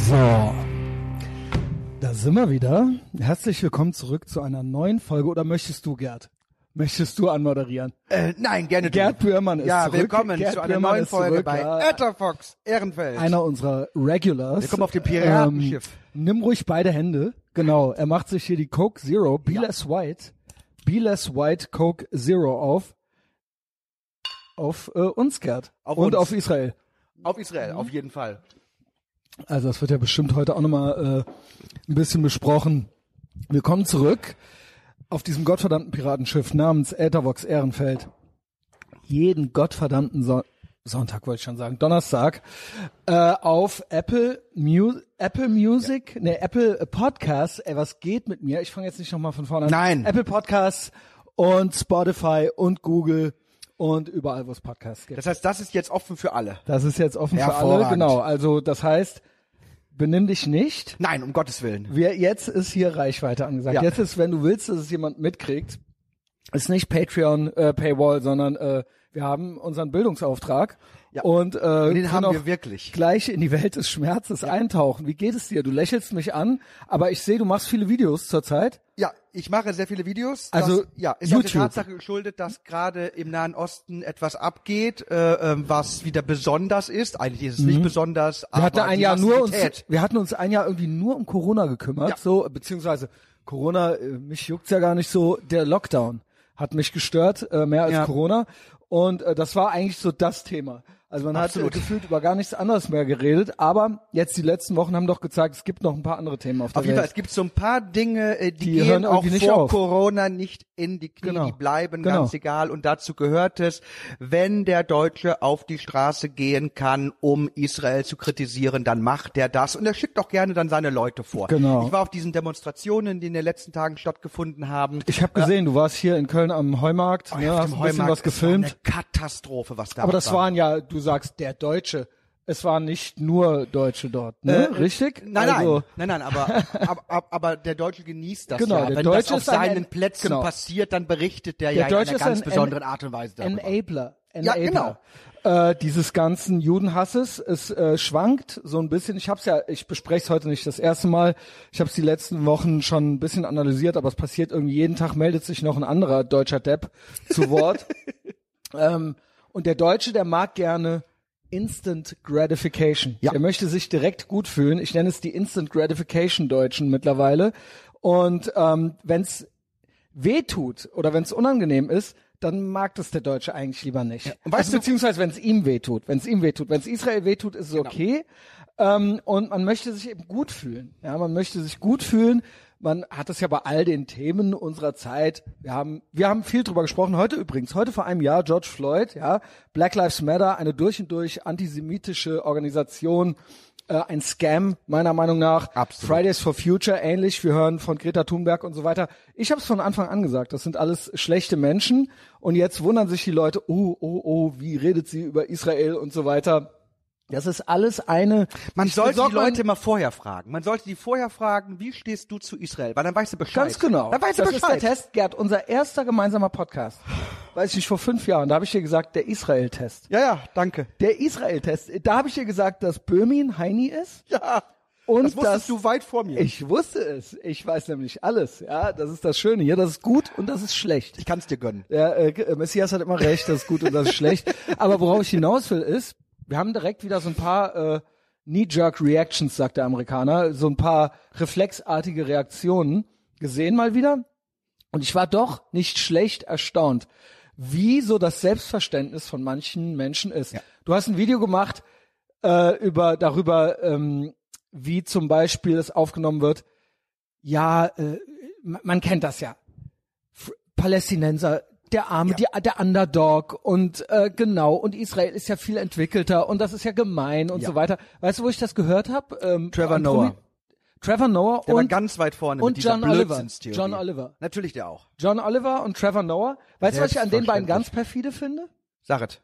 So. Da sind wir wieder. Herzlich willkommen zurück zu einer neuen Folge. Oder möchtest du, Gerd? Möchtest du anmoderieren? Äh, nein, gerne du. Gerd Bührmann ist Ja, zurück. willkommen Gerd zu einer Bührmann neuen ist Folge zurück, bei ja. Etterfox Ehrenfeld. Einer unserer Regulars. Wir kommen auf dem Piratenschiff. Ähm, nimm ruhig beide Hände. Genau. Er macht sich hier die Coke Zero, Be Less White, Be Less White Coke Zero auf. Auf äh, uns, Gerd. Auf Und uns. auf Israel. auf Israel, auf jeden Fall. Also das wird ja bestimmt heute auch nochmal äh, ein bisschen besprochen. Wir kommen zurück auf diesem gottverdammten Piratenschiff namens Äthervox Ehrenfeld. Jeden gottverdammten so Sonntag wollte ich schon sagen, Donnerstag, äh, auf Apple, Mu Apple Music, ne, Apple Podcasts, ey, was geht mit mir? Ich fange jetzt nicht nochmal von vorne an. Nein. Apple Podcasts und Spotify und Google und überall, wo es Podcasts gibt. Das heißt, das ist jetzt offen für alle. Das ist jetzt offen für alle, genau. Also das heißt, benimm dich nicht. Nein, um Gottes Willen. Wir, jetzt ist hier Reichweite angesagt. Ja. Jetzt ist, wenn du willst, dass es jemand mitkriegt, ist nicht Patreon äh, Paywall, sondern äh, wir haben unseren Bildungsauftrag Ja. und äh, Und den haben auch wir wirklich. gleich in die Welt des Schmerzes eintauchen. Wie geht es dir? Du lächelst mich an, aber ich sehe, du machst viele Videos zurzeit. Ja, ich mache sehr viele Videos. Also, das, ja, ist auch YouTube. der Tatsache geschuldet, dass gerade im Nahen Osten etwas abgeht, äh, ähm, was wieder besonders ist. Eigentlich ist es nicht besonders, Mhm. Wir hatten ein Jahr nur uns, wir hatten uns ein Jahr irgendwie nur um Corona gekümmert, Ja. so beziehungsweise Corona, äh, mich juckt's ja gar nicht so. Der Lockdown hat mich gestört äh, mehr als Ja. Corona und äh, das war eigentlich so das Thema. Also man Absolut. hat äh, gefühlt über gar nichts anderes mehr geredet, aber jetzt die letzten Wochen haben doch gezeigt, es gibt noch ein paar andere Themen auf der Auf jeden Fall, Welt. es gibt so ein paar Dinge, äh, die, Die gehen auch nicht vor auf. Corona nicht in die Knie, Genau. die bleiben Genau. ganz egal. Und dazu gehört es, wenn der Deutsche auf die Straße gehen kann, um Israel zu kritisieren, dann macht er das. Und er schickt auch gerne dann seine Leute vor. Genau. Ich war auf diesen Demonstrationen, die in den letzten Tagen stattgefunden haben. Ich habe gesehen, du warst hier in Köln am Heumarkt, ne, Auf hast dem ein bisschen Heumarkt, was es gefilmt. Katastrophe, was da Aber das war. waren ja, du sagst, der Deutsche. Es waren nicht nur Deutsche dort, ne? Äh, Richtig? Nein, also, nein, nein, nein, aber, aber, aber, der Deutsche genießt das Genau, ja. der Wenn Deutsche das auf ein seinen En- Plätzen genau. passiert, dann berichtet der, Der ja in Deutsche einer ist ganz ein besonderen En- Art und Weise darüber. Enabler. Ja, Enabler. Äh, dieses ganzen Judenhasses, es äh, schwankt so ein bisschen. Ich hab's ja, ich bespreche es heute nicht das erste Mal. Ich habe es die letzten Wochen schon ein bisschen analysiert, aber es passiert irgendwie jeden Tag meldet sich noch ein anderer deutscher Depp zu Wort. ähm, und der Deutsche, der mag gerne Instant Gratification. Ja. Der möchte sich direkt gut fühlen. Ich nenne es die Instant Gratification Deutschen mittlerweile. Und ähm, wenn's weh tut oder wenn es unangenehm ist, dann mag das der Deutsche eigentlich lieber nicht. Und weißt also, du- beziehungsweise wenn es ihm weh tut, wenn es ihm weh tut, wenn es Israel weh tut, ist es okay. Ähm, und man möchte sich eben gut fühlen. Ja, man möchte sich gut fühlen. Man hat es ja bei all den Themen unserer Zeit. Wir haben, wir haben viel drüber gesprochen. Heute übrigens, heute vor einem Jahr, George Floyd, ja, Black Lives Matter, eine durch und durch antisemitische Organisation, äh, ein Scam, meiner Meinung nach. Absolut. Fridays for Future ähnlich. Wir hören von Greta Thunberg und so weiter. Ich habe es von Anfang an gesagt. Das sind alles schlechte Menschen. Und jetzt wundern sich die Leute, oh, oh, oh, wie redet sie über Israel und so weiter. Das ist alles eine. Man sollte die Leute mal vorher fragen. Man sollte die vorher fragen, wie stehst du zu Israel? Weil dann weißt du Bescheid. Ganz genau. Dann weißt du das Bescheid. ist der Test, Gerd, unser erster gemeinsamer Podcast. Weiß ich nicht, vor fünf Jahren. Da habe ich dir gesagt, der Israel-Test. Ja, ja, danke. Der Israel-Test. Da habe ich dir gesagt, dass Böhmin Heini ist. Ja. Und das wusstest dass- du weit vor mir. Ich wusste es. Ich weiß nämlich alles. Ja, das ist das Schöne hier. Das ist gut und das ist schlecht. ich kann's dir gönnen. Der äh, Messias hat immer recht, das ist gut und das ist schlecht. Aber worauf ich hinaus will ist, wir haben direkt wieder so ein paar äh, Knee-Jerk-Reactions, sagt der Amerikaner, so ein paar reflexartige Reaktionen gesehen mal wieder. Und ich war doch nicht schlecht erstaunt, wie so das Selbstverständnis von manchen Menschen ist. Du hast ein Video gemacht äh, über darüber, ähm, wie zum Beispiel es aufgenommen wird. Ja, äh, man kennt das ja. Palästinenser, der Arme, die, der Underdog und äh, genau und Israel ist ja viel entwickelter und das ist ja gemein und Ja. so weiter. Weißt du, wo ich das gehört habe? Ähm, Trevor Noah. Trevor Noah Der war und ganz weit vorne und John Oliver. John Oliver. Natürlich der auch. John Oliver und Trevor Noah. Weißt du, was ich an den beiden ganz perfide finde? Sag es.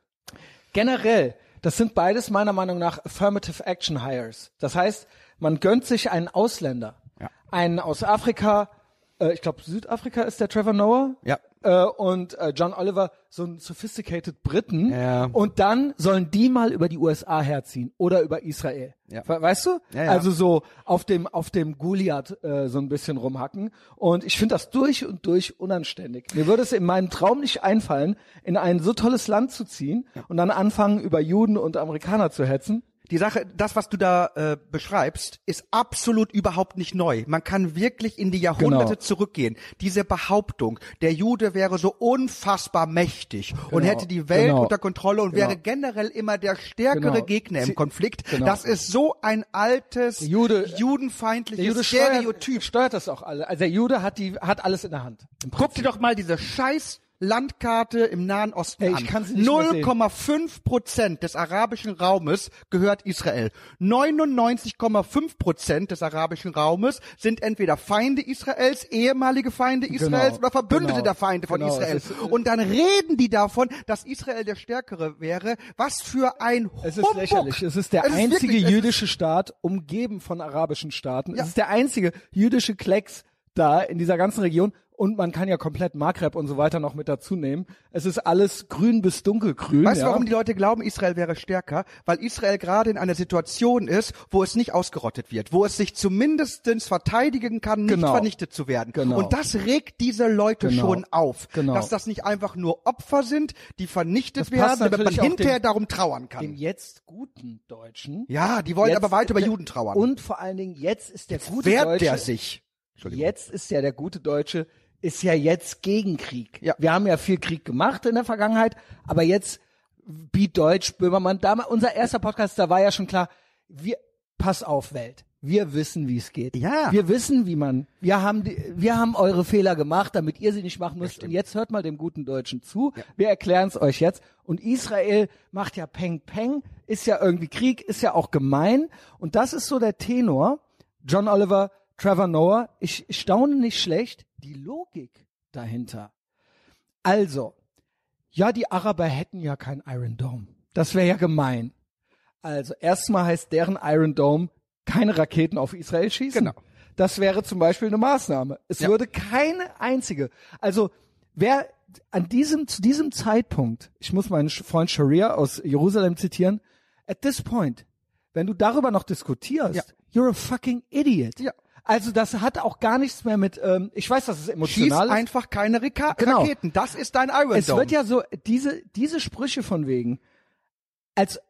Generell, das sind beides meiner Meinung nach Affirmative Action Hires. Das heißt, man gönnt sich einen Ausländer, Ja. einen aus Afrika, äh, ich glaube Südafrika ist der Trevor Noah. Ja. Äh, und äh, John Oliver so ein sophisticated Briten. Ja. Und dann sollen die mal über die USA herziehen oder über Israel. Ja. We- Weißt du? Ja, ja. Also so auf dem auf dem Goliath äh, so ein bisschen rumhacken. Und ich finde das durch und durch unanständig. Mir würde es in meinem Traum nicht einfallen, in ein so tolles Land zu ziehen und dann anfangen über Juden und Amerikaner zu hetzen. Die Sache, das, was du da äh, beschreibst, ist absolut überhaupt nicht neu. Man kann wirklich in die Jahrhunderte Genau. zurückgehen. Diese Behauptung, der Jude wäre so unfassbar mächtig und Genau, hätte die Welt genau. unter Kontrolle und Genau. wäre generell immer der stärkere Genau. Gegner im Konflikt. genau. Das ist so ein altes, Jude- judenfeindliches Jude Stereotyp. steuert, steuert das auch alle. Also der Jude hat die hat alles in der Hand. Guck dir doch mal diese scheiß Landkarte im Nahen Osten Ey, ich an. kann sie nicht mehr sehen. 0,5 Prozent des arabischen Raumes gehört Israel. 99,5 Prozent des arabischen Raumes sind entweder Feinde Israels, ehemalige Feinde Israels Genau, oder Verbündete genau, der Feinde von genau, Israel. ist, äh, Und dann reden die davon, dass Israel der Stärkere wäre. Was für ein Es ist Humbug. lächerlich. Es ist der Es ist einzige wirklich- ist- jüdische Staat, umgeben von arabischen Staaten. Ja. Es ist der einzige jüdische Klecks da in dieser ganzen Region. Und man kann ja komplett Maghreb und so weiter noch mit dazu nehmen. Es ist alles grün bis dunkelgrün. Weißt ja? du, warum die Leute glauben, Israel wäre stärker? Weil Israel gerade in einer Situation ist, wo es nicht ausgerottet wird, wo es sich zumindestens verteidigen kann, nicht Genau. vernichtet zu werden. Genau. Und das regt diese Leute Genau. schon auf, Genau. dass das nicht einfach nur Opfer sind, die vernichtet Das werden, damit man hinterher dem- darum trauern Dem kann. jetzt guten Deutschen. Ja, die wollen jetzt, aber weiter über Juden trauern. Und vor allen Dingen, jetzt ist der gute Wehrt Deutsche. der sich? Jetzt ist ja der gute Deutsche, ist ja jetzt gegen Krieg. Ja. Wir haben ja viel Krieg gemacht in der Vergangenheit, aber jetzt wie Deutsch, Böhmermann, damals, unser erster Podcast, da war ja schon klar, wir, pass auf Welt. Wir wissen, wie es geht. Ja. Wir wissen, wie man, wir haben, die, wir haben eure Fehler gemacht, damit ihr sie nicht machen müsst. Und jetzt hört mal dem guten Deutschen zu. Wir erklären es euch jetzt. Und Israel macht ja Peng Peng, ist ja irgendwie Krieg, ist ja auch gemein. Und das ist so der Tenor. John Oliver, Trevor Noah, ich, staune nicht schlecht, die Logik dahinter. Also, ja, die Araber hätten ja kein Iron Dome. Das wäre ja gemein. Also, erstmal heißt deren Iron Dome keine Raketen auf Israel schießen. Genau. Das wäre zum Beispiel eine Maßnahme. Es Ja. würde keine einzige. Also, wer an diesem, zu diesem Zeitpunkt, ich muss meinen Freund Sharia aus Jerusalem zitieren, at this point, wenn du darüber noch diskutierst, Ja. you're a fucking idiot. Ja. Also das hat auch gar nichts mehr mit, ähm, ich weiß, dass es Schieß emotional ist. einfach keine Rika Genau. Raketen. Das ist dein Iron Es Dome. wird ja so, diese, diese Sprüche von wegen, als,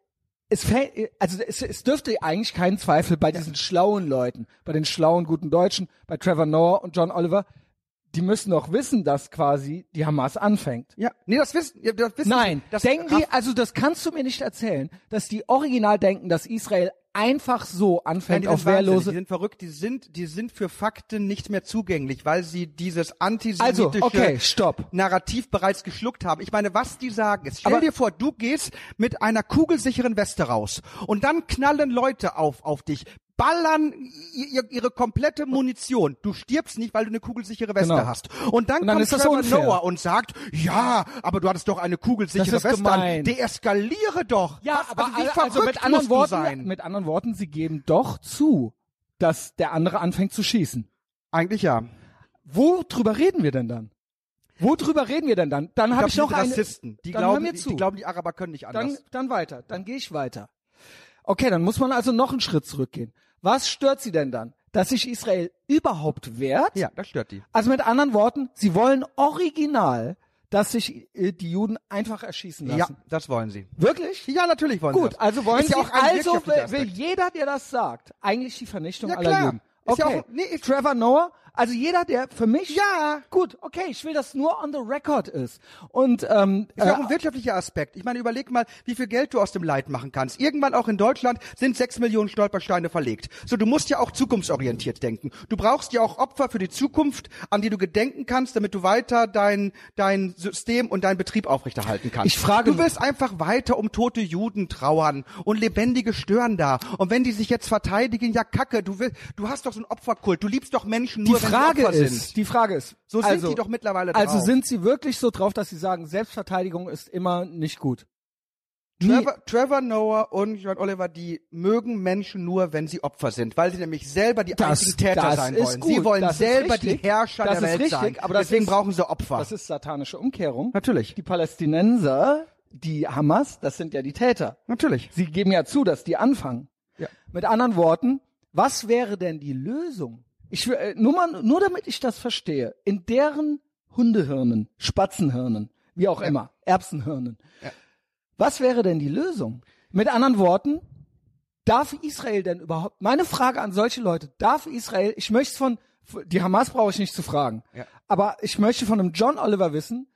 es fällt, also es, es dürfte eigentlich keinen Zweifel bei diesen schlauen Leuten, bei den schlauen guten Deutschen, bei Trevor Noah und John Oliver, die müssen doch wissen, dass quasi die Hamas anfängt. ja, nee, das wissen, das wissen Nein, das denken die, also das kannst du mir nicht erzählen, dass die original denken, dass Israel einfach so Nein, anfängt die auf wehrlose. Die sind verrückt, die sind, die sind für Fakten nicht mehr zugänglich, weil sie dieses Also, antisemitische okay, stopp. Narrativ bereits geschluckt haben. Ich meine, was die sagen ist, stell Aber- dir vor, du gehst mit einer kugelsicheren Weste raus und dann knallen Leute auf, auf dich, ballern ihr, ihre komplette Munition. Du stirbst nicht, weil du eine kugelsichere Weste Genau. hast. Und dann, Und dann kommt Trevor. Noah und sagt, ja, aber du hattest doch eine kugelsichere Das ist Weste gemein. an. Deeskaliere doch. Ja, Was, aber also, wie also, mit anderen Worten, sein? mit anderen Worten, sie geben doch zu, dass der andere anfängt zu schießen. Eigentlich ja. Worüber reden wir denn dann? Worüber reden wir denn dann? Dann habe ich noch eine. Rassisten. Die dann glauben, die, zu. die glauben, die Araber können nicht dann, anders. dann weiter. Dann gehe ich weiter. Okay, dann muss man also noch einen Schritt zurückgehen. Was stört sie denn dann? Dass sich Israel überhaupt wehrt? ja, das stört die. Also mit anderen Worten, sie wollen original, dass sich äh, die Juden einfach erschießen lassen. Ja, das wollen sie. Wirklich? Ja, natürlich wollen sie Gut, also wollen ist sie, auch also will, will jeder, der das sagt, eigentlich die Vernichtung Ja, aller klar. Juden. Ist ja Okay, auch- nee, Trevor Noah, also jeder, der für mich, Ja. gut, okay, ich will, dass nur on the record ist. Und ähm, Ist ja auch äh, ein wirtschaftlicher Aspekt. Ich meine, überleg mal, wie viel Geld du aus dem Leid machen kannst. Irgendwann auch in Deutschland sind sechs Millionen Stolpersteine verlegt. So, du musst ja auch zukunftsorientiert denken. Du brauchst ja auch Opfer für die Zukunft, an die du gedenken kannst, damit du weiter dein, dein System und deinen Betrieb aufrechterhalten kannst. Ich frage- Du willst einfach weiter um tote Juden trauern und lebendige stören da. Und wenn die sich jetzt verteidigen, ja kacke, du willst, du hast doch so einen Opferkult. Du liebst doch Menschen die nur, wenn Frage ist, sind. die Frage ist, So sind also, die doch mittlerweile Also drauf. sind sie wirklich so drauf, dass sie sagen, Selbstverteidigung ist immer nicht gut? Trevor, Trevor Noah und John Oliver, die mögen Menschen nur, wenn sie Opfer sind, weil sie nämlich selber die Das- einzigen Täter das sein ist wollen. gut, sie wollen selber die Herrscher das der ist Welt richtig, sein. aber Deswegen ist- brauchen sie Opfer. Das ist satanische Umkehrung. Natürlich. Die Palästinenser, die Hamas, das sind ja die Täter. Natürlich. Sie geben ja zu, dass die anfangen. Ja. Mit anderen Worten, was wäre denn die Lösung? Ich will, äh, nur mal, nur damit ich das verstehe. In deren Hundehirnen, Spatzenhirnen, wie auch immer, Erbsenhirnen. Ja. Was wäre denn die Lösung? Mit anderen Worten, darf Israel denn überhaupt, meine Frage an solche Leute, darf Israel, ich möchte es von, die Hamas brauche ich nicht zu fragen, Ja. aber ich möchte von einem John Oliver wissen,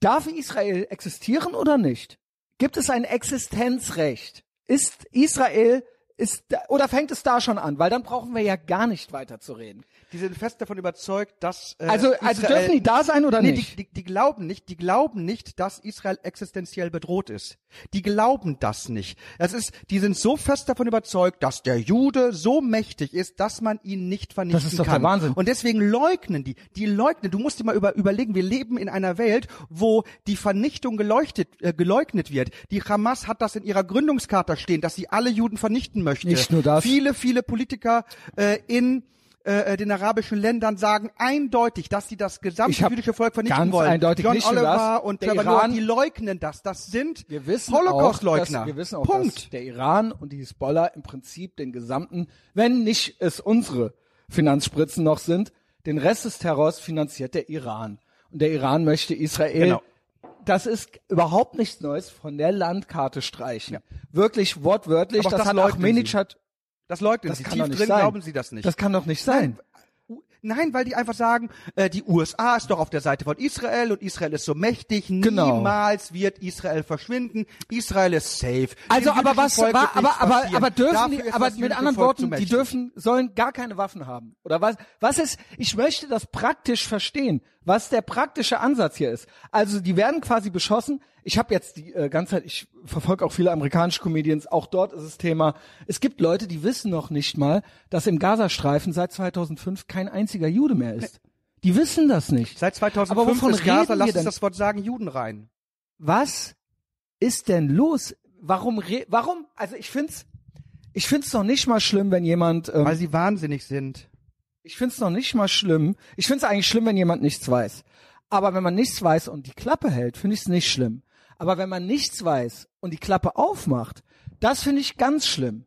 darf Israel existieren oder nicht? Gibt es ein Existenzrecht? Ist Israel, ist, da- oder fängt es da schon an? Weil dann brauchen wir ja gar nicht weiter zu reden. Die sind fest davon überzeugt, dass äh, Also, also Israel, dürfen die da sein oder nee, nicht? Die, die, die glauben nicht, die glauben nicht, dass Israel existenziell bedroht ist. Die glauben das nicht. Es ist, die sind so fest davon überzeugt, dass der Jude so mächtig ist, dass man ihn nicht vernichten Das ist doch der kann. Wahnsinn. Und deswegen leugnen die. Die leugnen. Du musst dir mal über, überlegen, wir leben in einer Welt, wo die Vernichtung geleuchtet, äh, geleugnet wird. Die Hamas hat das in ihrer Gründungscharta stehen, dass sie alle Juden vernichten möchte. Nicht nur das. Viele, viele Politiker äh, in äh, den arabischen Ländern sagen eindeutig, dass sie das gesamte jüdische Volk vernichten ganz wollen. eindeutig John nicht Oliver das. und Der Trevor Iran- die leugnen das. Das sind Holocaust-Leugner. wir wissen auch, Punkt. dass der Iran und die Hisbollah im Prinzip den gesamten, wenn nicht es unsere Finanzspritzen noch sind, den Rest des Terrors finanziert der Iran. Und der Iran möchte Israel, Genau. Das ist überhaupt nichts Neues, von der Landkarte streichen. Wirklich wortwörtlich, Aber auch das, das hat leugnen Ahmadinejad, das leugnen das sie. kann Tief doch nicht drin sein. glauben sie das nicht. Das kann doch nicht sein. Nein, weil die einfach sagen, äh, die USA ist doch auf der Seite von Israel und Israel ist so mächtig. Genau. Niemals wird Israel verschwinden. Israel ist safe. Also, aber was, Volk aber, wird aber, aber, passieren. aber dürfen die, aber mit anderen Volk Worten, die dürfen, sollen gar keine Waffen haben. Oder was, was ist, ich möchte das praktisch verstehen, was der praktische Ansatz hier ist. Also, die werden quasi beschossen. Ich habe jetzt die äh, ganze Zeit, ich verfolge auch viele amerikanische Comedians, auch dort ist es Thema. Es gibt Leute, die wissen noch nicht mal, dass im Gazastreifen seit 2005 kein einziger Jude mehr ist. Die wissen das nicht. Seit 2005 Aber wovon ist Gaza, lass uns das Wort sagen, Juden rein. was ist denn los? Warum, re warum, also ich find's, ich find's noch nicht mal schlimm, wenn jemand, ähm, Weil sie wahnsinnig sind. ich find's noch nicht mal schlimm. Ich find's eigentlich schlimm, wenn jemand nichts weiß. Aber wenn man nichts weiß und die Klappe hält, finde ich's nicht schlimm. Aber wenn man nichts weiß und die Klappe aufmacht, das finde ich ganz schlimm.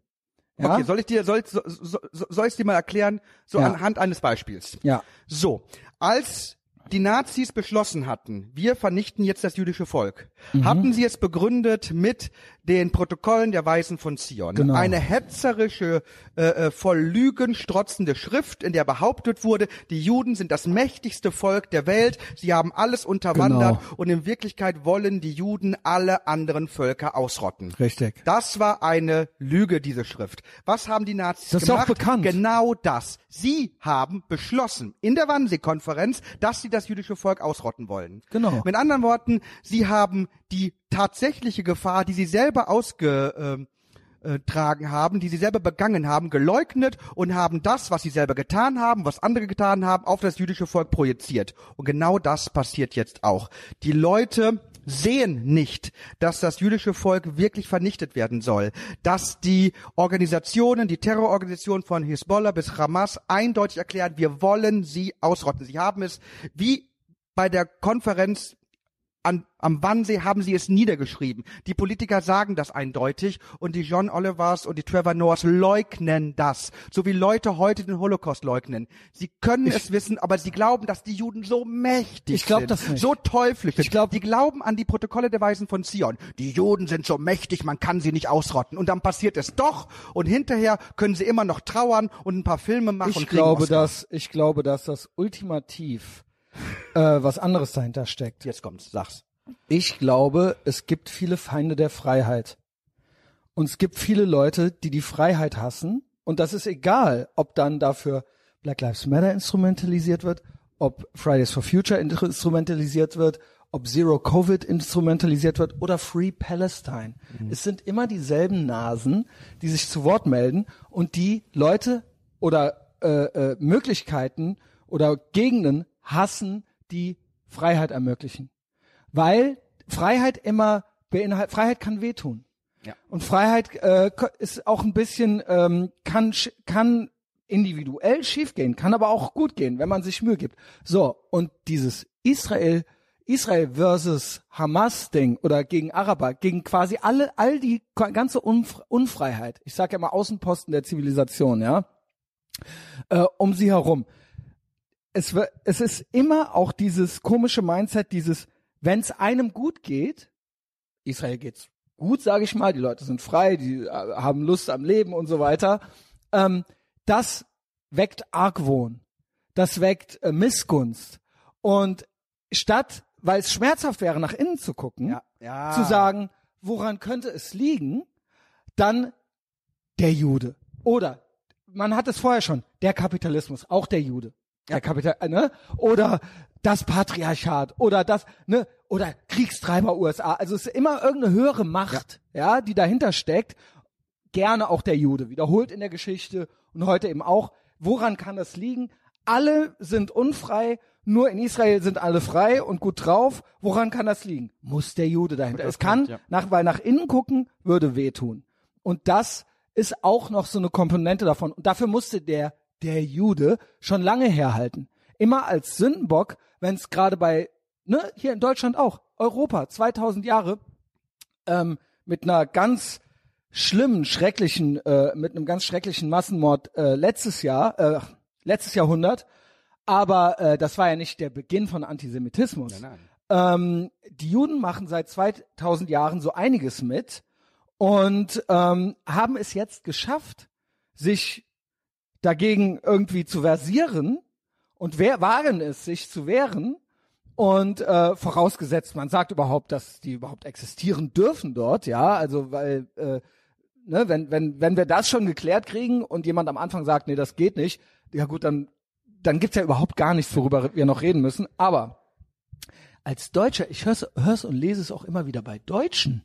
Ja? Okay, soll ich dir, soll, so, so, so, soll ich dir mal erklären, so Ja. anhand eines Beispiels? ja. So, als die Nazis beschlossen hatten, wir vernichten jetzt das jüdische Volk, Mhm. hatten sie es begründet mit den Protokollen der Weisen von Zion. Genau. Eine hetzerische, äh, äh, voll Lügen strotzende Schrift, in der behauptet wurde, die Juden sind das mächtigste Volk der Welt, sie haben alles unterwandert Genau. und in Wirklichkeit wollen die Juden alle anderen Völker ausrotten. Richtig. Das war eine Lüge, diese Schrift. Was haben die Nazis Das ist auch gemacht? bekannt. Genau das. Sie haben beschlossen in der Wannsee-Konferenz, dass sie das jüdische Volk ausrotten wollen. Genau. Mit anderen Worten, sie haben die tatsächliche Gefahr, die sie selber ausgetragen haben, die sie selber begangen haben, geleugnet und haben das, was sie selber getan haben, was andere getan haben, auf das jüdische Volk projiziert. Und genau das passiert jetzt auch. Die Leute sehen nicht, dass das jüdische Volk wirklich vernichtet werden soll, dass die Organisationen, die Terrororganisationen von Hisbollah bis Hamas eindeutig erklären, wir wollen sie ausrotten. Sie haben es wie bei der Konferenz an, am Wannsee haben sie es niedergeschrieben. Die Politiker sagen das eindeutig und die John Olivers und die Trevor Noahs leugnen das. So wie Leute heute den Holocaust leugnen. Sie können es wissen, aber sie glauben, dass die Juden so mächtig Ich glaub sind. das nicht. So teuflisch sind. Ich glaub- die glauben an die Protokolle der Weisen von Zion. Die Juden sind so mächtig, man kann sie nicht ausrotten. Und dann passiert es doch und hinterher können sie immer noch trauern und ein paar Filme machen Ich und kriegen glaube, dass, ich glaube, dass das ultimativ äh, was anderes dahinter steckt. Jetzt kommt's, sag's. Ich glaube, es gibt viele Feinde der Freiheit. Und es gibt viele Leute, die die Freiheit hassen. Und das ist egal, ob dann dafür Black Lives Matter instrumentalisiert wird, ob Fridays for Future instrumentalisiert wird, ob Zero Covid instrumentalisiert wird oder Free Palestine. Es sind immer dieselben Nasen, die sich zu Wort melden und die Leute oder äh, äh, Möglichkeiten oder Gegenden hassen, die Freiheit ermöglichen weil Freiheit immer beinhalt, Freiheit kann wehtun. Ja. Und Freiheit äh, ist auch ein bisschen, ähm, kann, kann individuell schiefgehen, kann aber auch gut gehen, wenn man sich Mühe gibt. So, und dieses Israel, Israel versus Hamas-Ding oder gegen Araber, gegen quasi alle, all die ganze Unf Unfreiheit, ich sage ja immer Außenposten der Zivilisation, ja, äh, um sie herum. Es, es ist immer auch dieses komische Mindset, dieses, wenn es einem gut geht, Israel geht's gut, sage ich mal, die Leute sind frei, die äh, haben Lust am Leben und so weiter. Ähm, das weckt Argwohn, das weckt äh, Missgunst. Und statt, weil es schmerzhaft wäre, nach innen zu gucken, Ja, ja. zu sagen, woran könnte es liegen, dann der Jude. Oder man hat es vorher schon, der Kapitalismus, auch der Jude. Der Kapital, äh, ne? Oder das Patriarchat oder das, ne? Oder Kriegstreiber USA. Also es ist immer irgendeine höhere Macht, ja, die dahinter steckt. Gerne auch der Jude. Wiederholt in der Geschichte und heute eben auch. Woran kann das liegen? Alle sind unfrei, nur in Israel sind alle frei und gut drauf. Woran kann das liegen? Muss der Jude dahinter. Es kann, ja. nach, weil nach innen gucken würde wehtun. Und das ist auch noch so eine Komponente davon. Und dafür musste der, der Jude schon lange herhalten. Immer als Sündenbock, wenn es gerade bei, ne, hier in Deutschland auch, Europa, 2000 Jahre, ähm, mit einer ganz schlimmen, schrecklichen, äh, mit einem ganz schrecklichen Massenmord äh, letztes Jahr, äh, letztes Jahrhundert. Aber äh, das war ja nicht der Beginn von Antisemitismus. Nein, Ähm, die Juden machen seit 2000 Jahren so einiges mit und ähm, haben es jetzt geschafft, sich dagegen irgendwie zu versieren und wer waren es, sich zu wehren und äh, vorausgesetzt, man sagt überhaupt, dass die überhaupt existieren dürfen dort, ja, also weil äh, ne, wenn wenn wenn wir das schon geklärt kriegen und jemand am Anfang sagt, nee, das geht nicht, ja gut, dann dann gibt's ja überhaupt gar nichts, worüber wir noch reden müssen. Aber als Deutscher, ich hör's, hör's und lese es auch immer wieder bei Deutschen,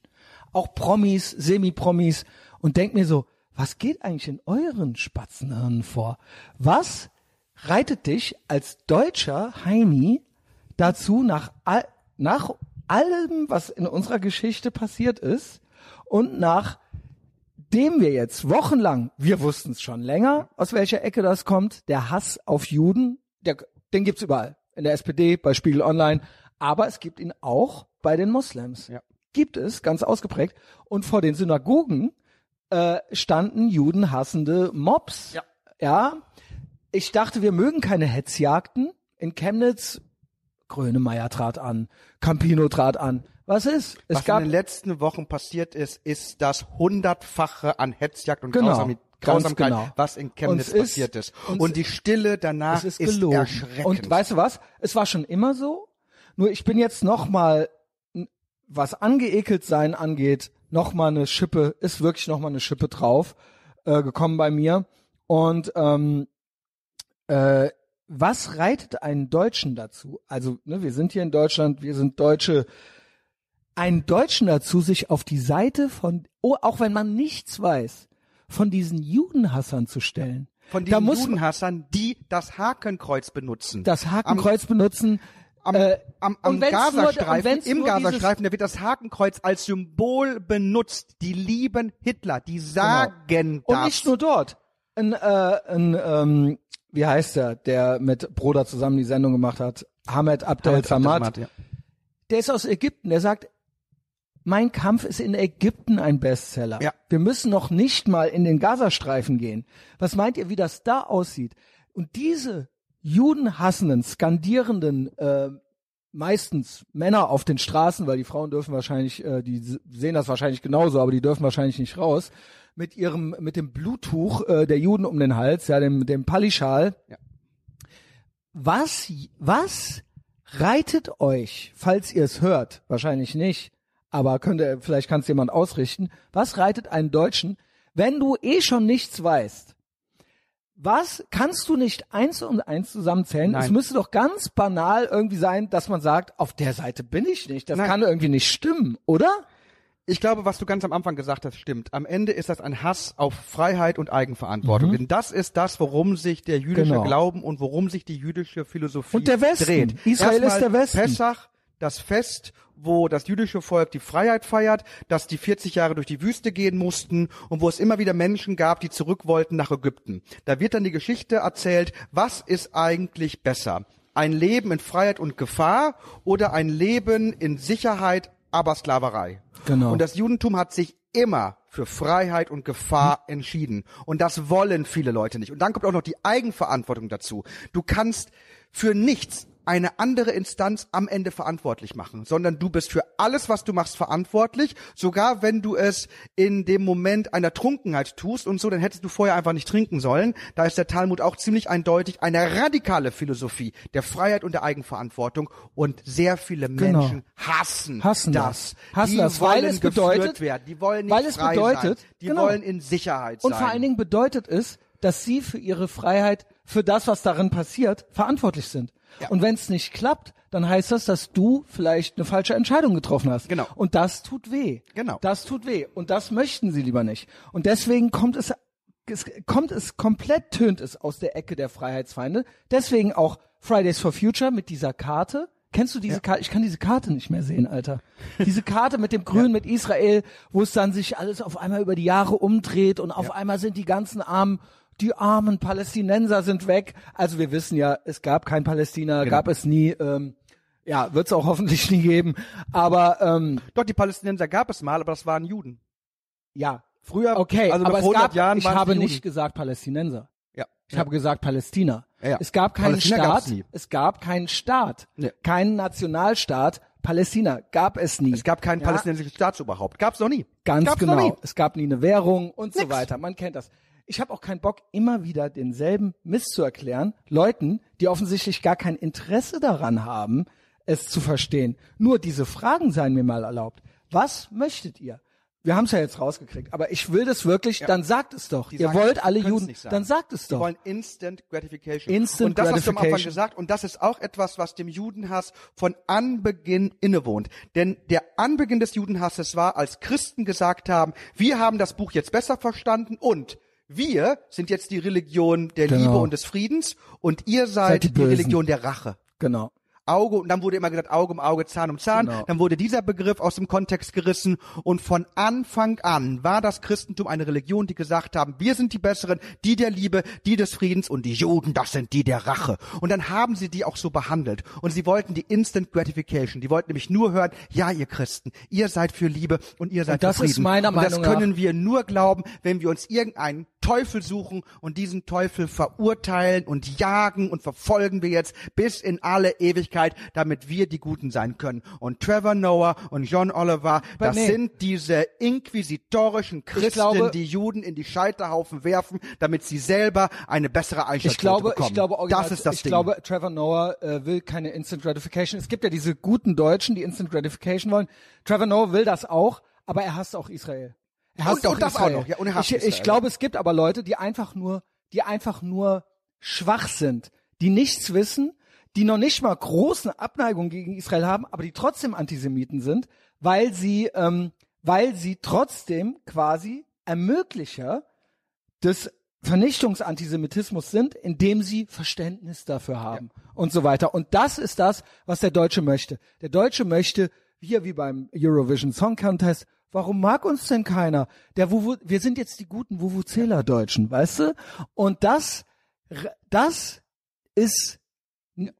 auch Promis, Semi-Promis und denk mir so, was geht eigentlich in euren Spatzenhirnen vor? Was reitet dich als deutscher Heini dazu, nach, all, nach allem, was in unserer Geschichte passiert ist und nach dem wir jetzt wochenlang, wir wussten es schon länger, aus welcher Ecke das kommt, der Hass auf Juden, der, den gibt's überall. In der SPD, bei Spiegel Online, aber es gibt ihn auch bei den Moslems. Ja. Gibt es, ganz ausgeprägt. Und vor den Synagogen äh, standen judenhassende Mobs. Ja. ja. Ich dachte, wir mögen keine Hetzjagden. In Chemnitz, Grönemeyer trat an, Campino trat an. Was ist? Es Was gab in den letzten Wochen passiert ist, ist das hundertfache an Hetzjagd und Genau, Grausam ganz Grausamkeit, genau. was in Chemnitz ist- passiert ist. und die Stille danach ist ist, erschreckend. Und weißt du was? Es war schon immer so. Nur ich bin jetzt noch mal, was angeekelt sein angeht, noch mal eine Schippe, ist wirklich noch mal eine Schippe drauf äh, gekommen bei mir. Und ähm, äh, was reitet einen Deutschen dazu? Also ne, wir sind hier in Deutschland, wir sind Deutsche. Einen Deutschen dazu, sich auf die Seite von, oh, auch wenn man nichts weiß, von diesen Judenhassern zu stellen. Von da den muss Judenhassern, die das Hakenkreuz benutzen. das Hakenkreuz benutzen. Am, äh, am, am und nur- und Gazastreifen, im Gazastreifen, da wird das Hakenkreuz als Symbol benutzt. Die lieben Hitler, die sagen Genau. Und das. nicht nur dort. Ein, äh, ein ähm, wie heißt der, der mit Broder zusammen die Sendung gemacht hat? Hamed Abdel Samad. Ja. Der ist aus Ägypten. Der sagt, mein Kampf ist in Ägypten ein Bestseller. Ja. Wir müssen noch nicht mal in den Gazastreifen gehen. Was meint ihr, wie das da aussieht? Und diese judenhassenden, skandierenden, äh, meistens Männer auf den Straßen, weil die Frauen dürfen wahrscheinlich, äh, die sehen das wahrscheinlich genauso, aber die dürfen wahrscheinlich nicht raus, mit ihrem, mit dem Bluttuch äh, der Juden um den Hals, ja, dem, dem Palischal. Ja. Was, was reitet euch, falls ihr es hört, wahrscheinlich nicht, aber könnte, vielleicht kann es jemand ausrichten, was reitet einen Deutschen, wenn du eh schon nichts weißt? Was kannst du nicht eins und eins zusammenzählen? Nein. Es müsste doch ganz banal irgendwie sein, dass man sagt, auf der Seite bin ich nicht. Das Nein. kann irgendwie nicht stimmen, oder? Ich glaube, was du ganz am Anfang gesagt hast, stimmt. Am Ende ist das ein Hass auf Freiheit und Eigenverantwortung. Denn das ist das, worum sich der jüdische Mhm. Genau. Glauben und worum sich die jüdische Philosophie Und der Westen. dreht. Israel ist Erstmal der Westen. Pessach, das Fest, wo das jüdische Volk die Freiheit feiert, dass die 40 Jahre durch die Wüste gehen mussten und wo es immer wieder Menschen gab, die zurück wollten nach Ägypten. Da wird dann die Geschichte erzählt, was ist eigentlich besser? Ein Leben in Freiheit und Gefahr oder ein Leben in Sicherheit, aber Sklaverei? Genau. Und das Judentum hat sich immer für Freiheit und Gefahr entschieden. Und das wollen viele Leute nicht. Und dann kommt auch noch die Eigenverantwortung dazu. Du kannst für nichts eine andere Instanz am Ende verantwortlich machen, sondern du bist für alles, was du machst, verantwortlich, sogar wenn du es in dem Moment einer Trunkenheit tust und so, dann hättest du vorher einfach nicht trinken sollen. Da ist der Talmud auch ziemlich eindeutig eine radikale Philosophie der Freiheit und der Eigenverantwortung und sehr viele Genau. Menschen hassen, Hassen das. das. Hassen die das, weil es bedeutet- geführt werden. Die wollen nicht weil es bedeutet- sein. Die genau. wollen in Sicherheit Und sein. vor allen Dingen bedeutet es, dass sie für ihre Freiheit, für das, was darin passiert, verantwortlich sind. Ja. Und wenn es nicht klappt, dann heißt das, dass du vielleicht eine falsche Entscheidung getroffen hast. Genau. Und das tut weh. Genau. Das tut weh. Und das möchten sie lieber nicht. Und deswegen kommt es, es kommt es komplett tönt es aus der Ecke der Freiheitsfeinde. Deswegen auch Fridays for Future mit dieser Karte. Kennst du diese Karte? Ich kann diese Karte nicht mehr sehen, Alter. Diese Karte mit dem Grün, mit Israel, wo es dann sich alles auf einmal über die Jahre umdreht und auf einmal sind die ganzen armen, die armen Palästinenser sind weg. Also wir wissen ja, es gab kein Palästina, Genau. gab es nie. Ähm, ja, wird es auch hoffentlich nie geben. Aber ähm, Doch, die Palästinenser gab es mal, aber das waren Juden. ja, Früher, okay, also aber vor es 100 gab, Jahren ich es habe nicht gesagt Palästinenser. Ja. Ich habe gesagt Palästina. Ja, ja. Es gab keinen Palästina Staat. nie. Es gab keinen Staat. Nee. Keinen Nationalstaat. Palästina gab es nie. Es gab kein Ja, palästinensisches Staatsoberhaupt. Gab's noch nie. Ganz Gab's Noch nie. genau. Es gab nie eine Währung und so Nix. weiter. Man kennt das. Ich habe auch keinen Bock, immer wieder denselben Mist zu erklären. Leuten, die offensichtlich gar kein Interesse daran haben, es zu verstehen. Nur diese Fragen seien mir mal erlaubt. Was möchtet ihr? Wir haben es ja jetzt rausgekriegt, aber ich will das wirklich, dann sagt es doch. Die ihr sagen, wollt alle Juden, dann sagt es doch. wollen Instant Gratification. Instant und das hast du am Anfang Gratification. gesagt. Und das ist auch etwas, was dem Judenhass von Anbeginn innewohnt. Denn der Anbeginn des Judenhasses war, als Christen gesagt haben, wir haben das Buch jetzt besser verstanden und wir sind jetzt die Religion der Genau. Liebe und des Friedens und ihr seid, Seid die die. Religion der Rache. Genau. Auge und dann wurde immer gesagt Auge um Auge, Zahn um Zahn. Genau. Dann wurde dieser Begriff aus dem Kontext gerissen und von Anfang an war das Christentum eine Religion, die gesagt haben, wir sind die Besseren, die der Liebe, die des Friedens und die Juden, das sind die der Rache. Und dann haben sie die auch so behandelt und sie wollten die Instant Gratification. Die wollten nämlich nur hören, ja ihr Christen, ihr seid für Liebe und ihr seid das für ist Frieden. meiner und Meinung das können nach- wir nur glauben, wenn wir uns irgendeinen Teufel suchen und diesen Teufel verurteilen und jagen und verfolgen wir jetzt bis in alle Ewigkeit, damit wir die Guten sein können. Und Trevor Noah und John Oliver, das nee. sind diese inquisitorischen Christen, glaube- die Juden in die Scheiterhaufen werfen, damit sie selber eine bessere glaube, bekommen. ich glaube, original, das ist das ich Ding. glaube, Trevor Noah äh, will keine Instant Gratification. Es gibt ja diese guten Deutschen, die Instant Gratification wollen. Trevor Noah will das auch, aber er hasst auch Israel. Und- und das auch noch, ja, und ich, ich glaube, es gibt aber Leute, die einfach nur, die einfach nur schwach sind, die nichts wissen, die noch nicht mal große Abneigung gegen Israel haben, aber die trotzdem Antisemiten sind, weil sie, ähm, weil sie trotzdem quasi Ermöglicher des Vernichtungsantisemitismus sind, indem sie Verständnis dafür haben und so weiter. Und das ist das, was der Deutsche möchte. Der Deutsche möchte, hier wie beim Eurovision Song Contest, warum mag uns denn keiner? Der Wuvu, wir sind jetzt die guten Vuvuzela-Deutschen, weißt du? Und das, das ist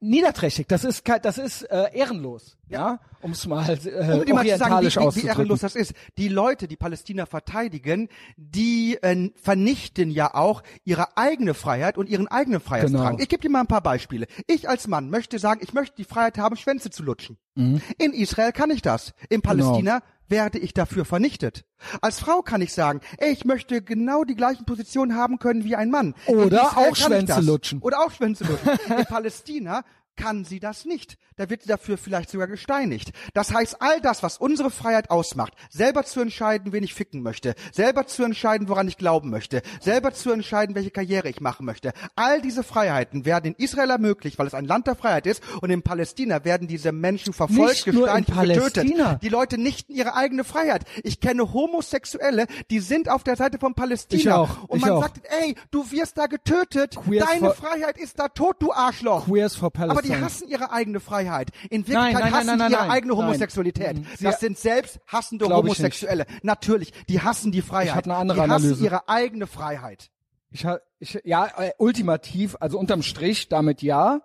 niederträchtig. Das ist das ist äh, ehrenlos, ja, um es mal äh, um zu sagen, orientalisch wie, wie, wie ehrenlos das ist. Die Leute, die Palästina verteidigen, die äh, vernichten ja auch ihre eigene Freiheit und ihren eigenen Freiheitsdrang. Genau. Ich gebe dir mal ein paar Beispiele. Ich als Mann möchte sagen, ich möchte die Freiheit haben, Schwänze zu lutschen. Mhm. In Israel kann ich das. In Genau. Palästina werde ich dafür vernichtet. Als Frau kann ich sagen, ey, ich möchte genau die gleichen Positionen haben können wie ein Mann. Oder auch Schwänze lutschen. Oder auch Schwänze lutschen. In Palästina kann sie das nicht. Da wird sie dafür vielleicht sogar gesteinigt. Das heißt, all das, was unsere Freiheit ausmacht, selber zu entscheiden, wen ich ficken möchte, selber zu entscheiden, woran ich glauben möchte, selber zu entscheiden, welche Karriere ich machen möchte, all diese Freiheiten werden in Israel ermöglicht, weil es ein Land der Freiheit ist, und in Palästina werden diese Menschen verfolgt, Nicht nur in gesteinigt getötet. Die Leute nichten ihre eigene Freiheit. Ich kenne Homosexuelle, die sind auf der Seite von Palästina. Ich auch, Und ich man auch. sagt, ey, du wirst da getötet, Queers deine Freiheit ist da tot, du Arschloch. Queers for Aber die hassen ihre eigene Freiheit. In Wirklichkeit nein, nein, hassen nein, die ihre eigene. Homosexualität. Sie- Das sind selbst hassende. Homosexuelle. Natürlich, die hassen die Freiheit. Ich hab eine andere die hassen Analyse. ihre eigene Freiheit. Ich, ich, ja, äh, ultimativ, also unterm Strich damit ja,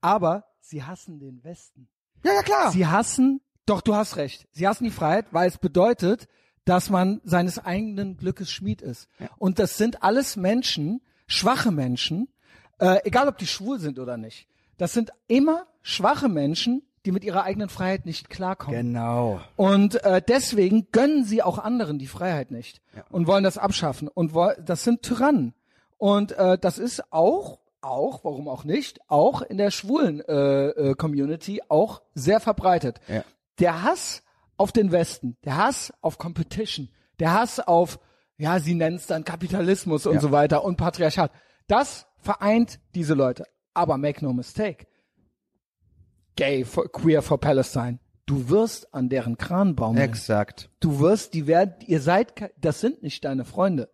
aber sie hassen den Westen. Ja, ja, klar. Sie hassen, doch du hast recht, sie hassen die Freiheit, weil es bedeutet, dass man seines eigenen Glückes Schmied ist. Und das sind alles Menschen, schwache Menschen, äh, egal ob die schwul sind oder nicht. Das sind immer schwache Menschen, die mit ihrer eigenen Freiheit nicht klarkommen. Genau. Und äh, deswegen gönnen sie auch anderen die Freiheit nicht und wollen das abschaffen. Und das sind Tyrannen. Und äh, das ist auch, auch, warum auch nicht, auch in der schwulen äh, äh, Community auch sehr verbreitet. Ja. Der Hass auf den Westen, der Hass auf Competition, der Hass auf, ja, sie nennen es dann Kapitalismus und Ja. so weiter und Patriarchat, das vereint diese Leute. Aber make no mistake, gay, for, queer for Palestine, du wirst an deren Kran baumeln. Exakt. Du wirst, die werden, ihr seid, das sind nicht deine Freunde.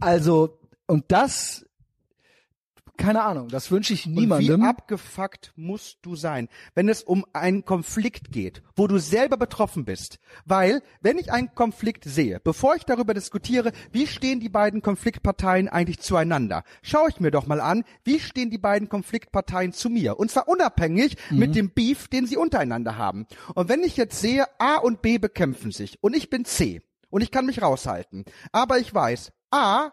Also, und das, keine Ahnung, das wünsche ich Und niemandem. wie abgefuckt musst du sein, wenn es um einen Konflikt geht, wo du selber betroffen bist? Weil, wenn ich einen Konflikt sehe, bevor ich darüber diskutiere, wie stehen die beiden Konfliktparteien eigentlich zueinander, schaue ich mir doch mal an, wie stehen die beiden Konfliktparteien zu mir? Und zwar unabhängig mit dem Beef, den sie untereinander haben. Und wenn ich jetzt sehe, A und B bekämpfen sich und ich bin C und ich kann mich raushalten, aber ich weiß, A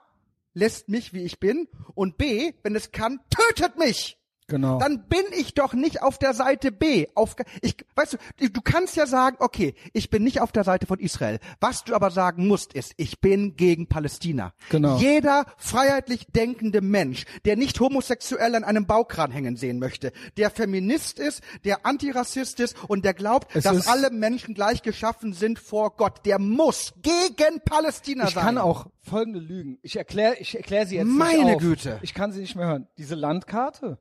lässt mich, wie ich bin, und B, wenn es kann, tötet mich. Genau. Dann bin ich doch nicht auf der Seite B. Auf, ich, weißt du, du kannst ja sagen, okay, ich bin nicht auf der Seite von Israel. Was du aber sagen musst, ist, ich bin gegen Palästina. Genau. Jeder freiheitlich denkende Mensch, der nicht homosexuell an einem Baukran hängen sehen möchte, der Feminist ist, der Antirassist ist und der glaubt, Es dass alle Menschen gleich geschaffen sind vor Gott, der muss gegen Palästina ich sein. kann auch folgende Lügen. Ich erkläre, ich erkläre sie jetzt Meine. Güte. Ich kann sie nicht mehr hören. Diese Landkarte.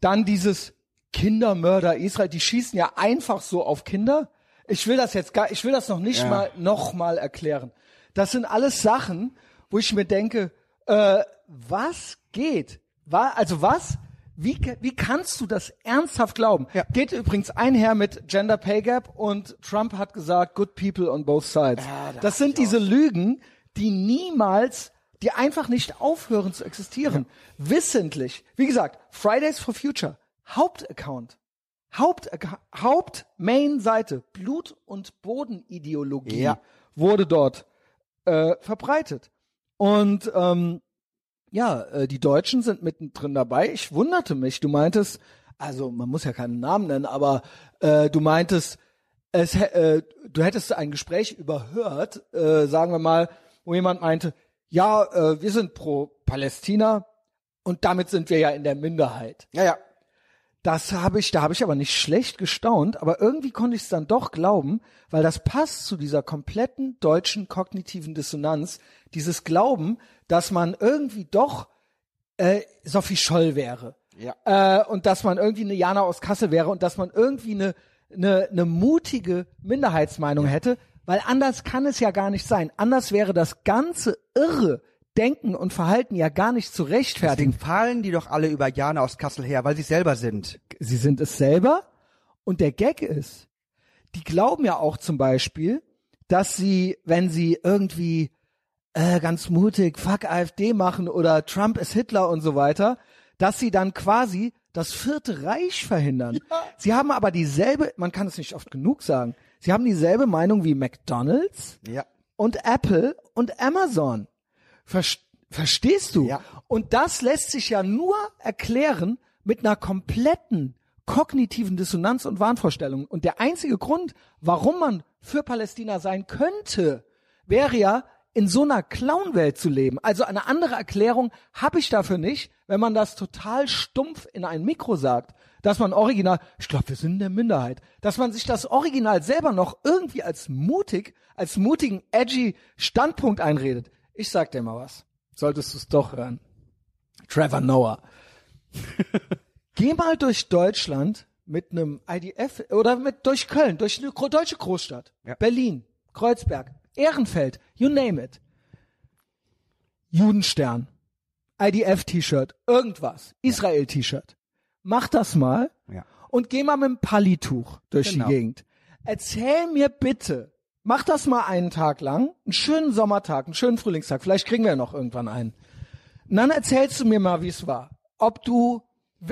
Dann dieses Kindermörder Israel, die schießen ja einfach so auf Kinder. Ich will das jetzt gar, ich will das noch nicht Ja. mal noch mal erklären. Das sind alles Sachen, wo ich mir denke, äh, was geht? Wa also was? Wie, wie kannst du das ernsthaft glauben? Ja. Geht übrigens einher mit Gender Pay Gap und Trump hat gesagt, good people on both sides. das sind diese Lügen, die niemals, die einfach nicht aufhören zu existieren. Wissentlich. Wie gesagt, Fridays for Future, Hauptaccount. Haupt, Haupt-Main-Seite, Blut- und Bodenideologie Ja. wurde dort äh, verbreitet. Und ähm, ja, äh, die Deutschen sind mittendrin dabei. Ich wunderte mich. Du meintest, also man muss ja keinen Namen nennen, aber äh, du meintest, es, äh, du hättest ein Gespräch überhört, äh, sagen wir mal, wo jemand meinte, ja, äh, wir sind pro Palästina und damit sind wir ja in der Minderheit. Ja, ja. Das habe ich, da habe ich aber nicht schlecht gestaunt, aber irgendwie konnte ich es dann doch glauben, weil das passt zu dieser kompletten deutschen kognitiven Dissonanz, dieses Glauben, dass man irgendwie doch äh, Sophie Scholl wäre. Ja. Äh, und dass man irgendwie eine Jana aus Kassel wäre und dass man irgendwie eine, eine, eine mutige Minderheitsmeinung hätte, weil anders kann es ja gar nicht sein. Anders wäre das ganze irre Denken und Verhalten ja gar nicht zu rechtfertigen. Deswegen fallen die doch alle über Jana aus Kassel her, weil sie selber sind. sie sind es selber. Und der Gag ist, die glauben ja auch zum Beispiel, dass sie, wenn sie irgendwie äh, ganz mutig Fuck AfD machen oder Trump ist Hitler und so weiter, dass sie dann quasi das vierte Reich verhindern. Sie haben aber dieselbe, man kann es nicht oft genug sagen, sie haben dieselbe Meinung wie McDonald's Ja. und Apple und Amazon. Ver verstehst du? Ja. Und das lässt sich ja nur erklären mit einer kompletten kognitiven Dissonanz und Wahnvorstellung. Und der einzige Grund, warum man für Palästina sein könnte, wäre ja, in so einer Clownwelt zu leben. Also eine andere Erklärung habe ich dafür nicht, wenn man das total stumpf in ein Mikro sagt, dass man original, ich glaube, wir sind in der Minderheit, dass man sich das Original selber noch irgendwie als mutig, als mutigen, edgy Standpunkt einredet. Ich sag dir mal was. Solltest du es doch hören. Trevor Noah. Geh mal durch Deutschland mit einem IDF oder mit durch Köln, durch eine deutsche Großstadt. Ja. Berlin, Kreuzberg, Ehrenfeld, you name it. Judenstern, IDF-T-Shirt, irgendwas, Israel-T-Shirt. Mach das mal Ja. und geh mal mit dem Pallituch durch Genau. die Gegend. Erzähl mir bitte, mach das mal einen Tag lang, einen schönen Sommertag, einen schönen Frühlingstag, vielleicht kriegen wir ja noch irgendwann einen. Und dann erzählst du mir mal, wie es war. Ob du,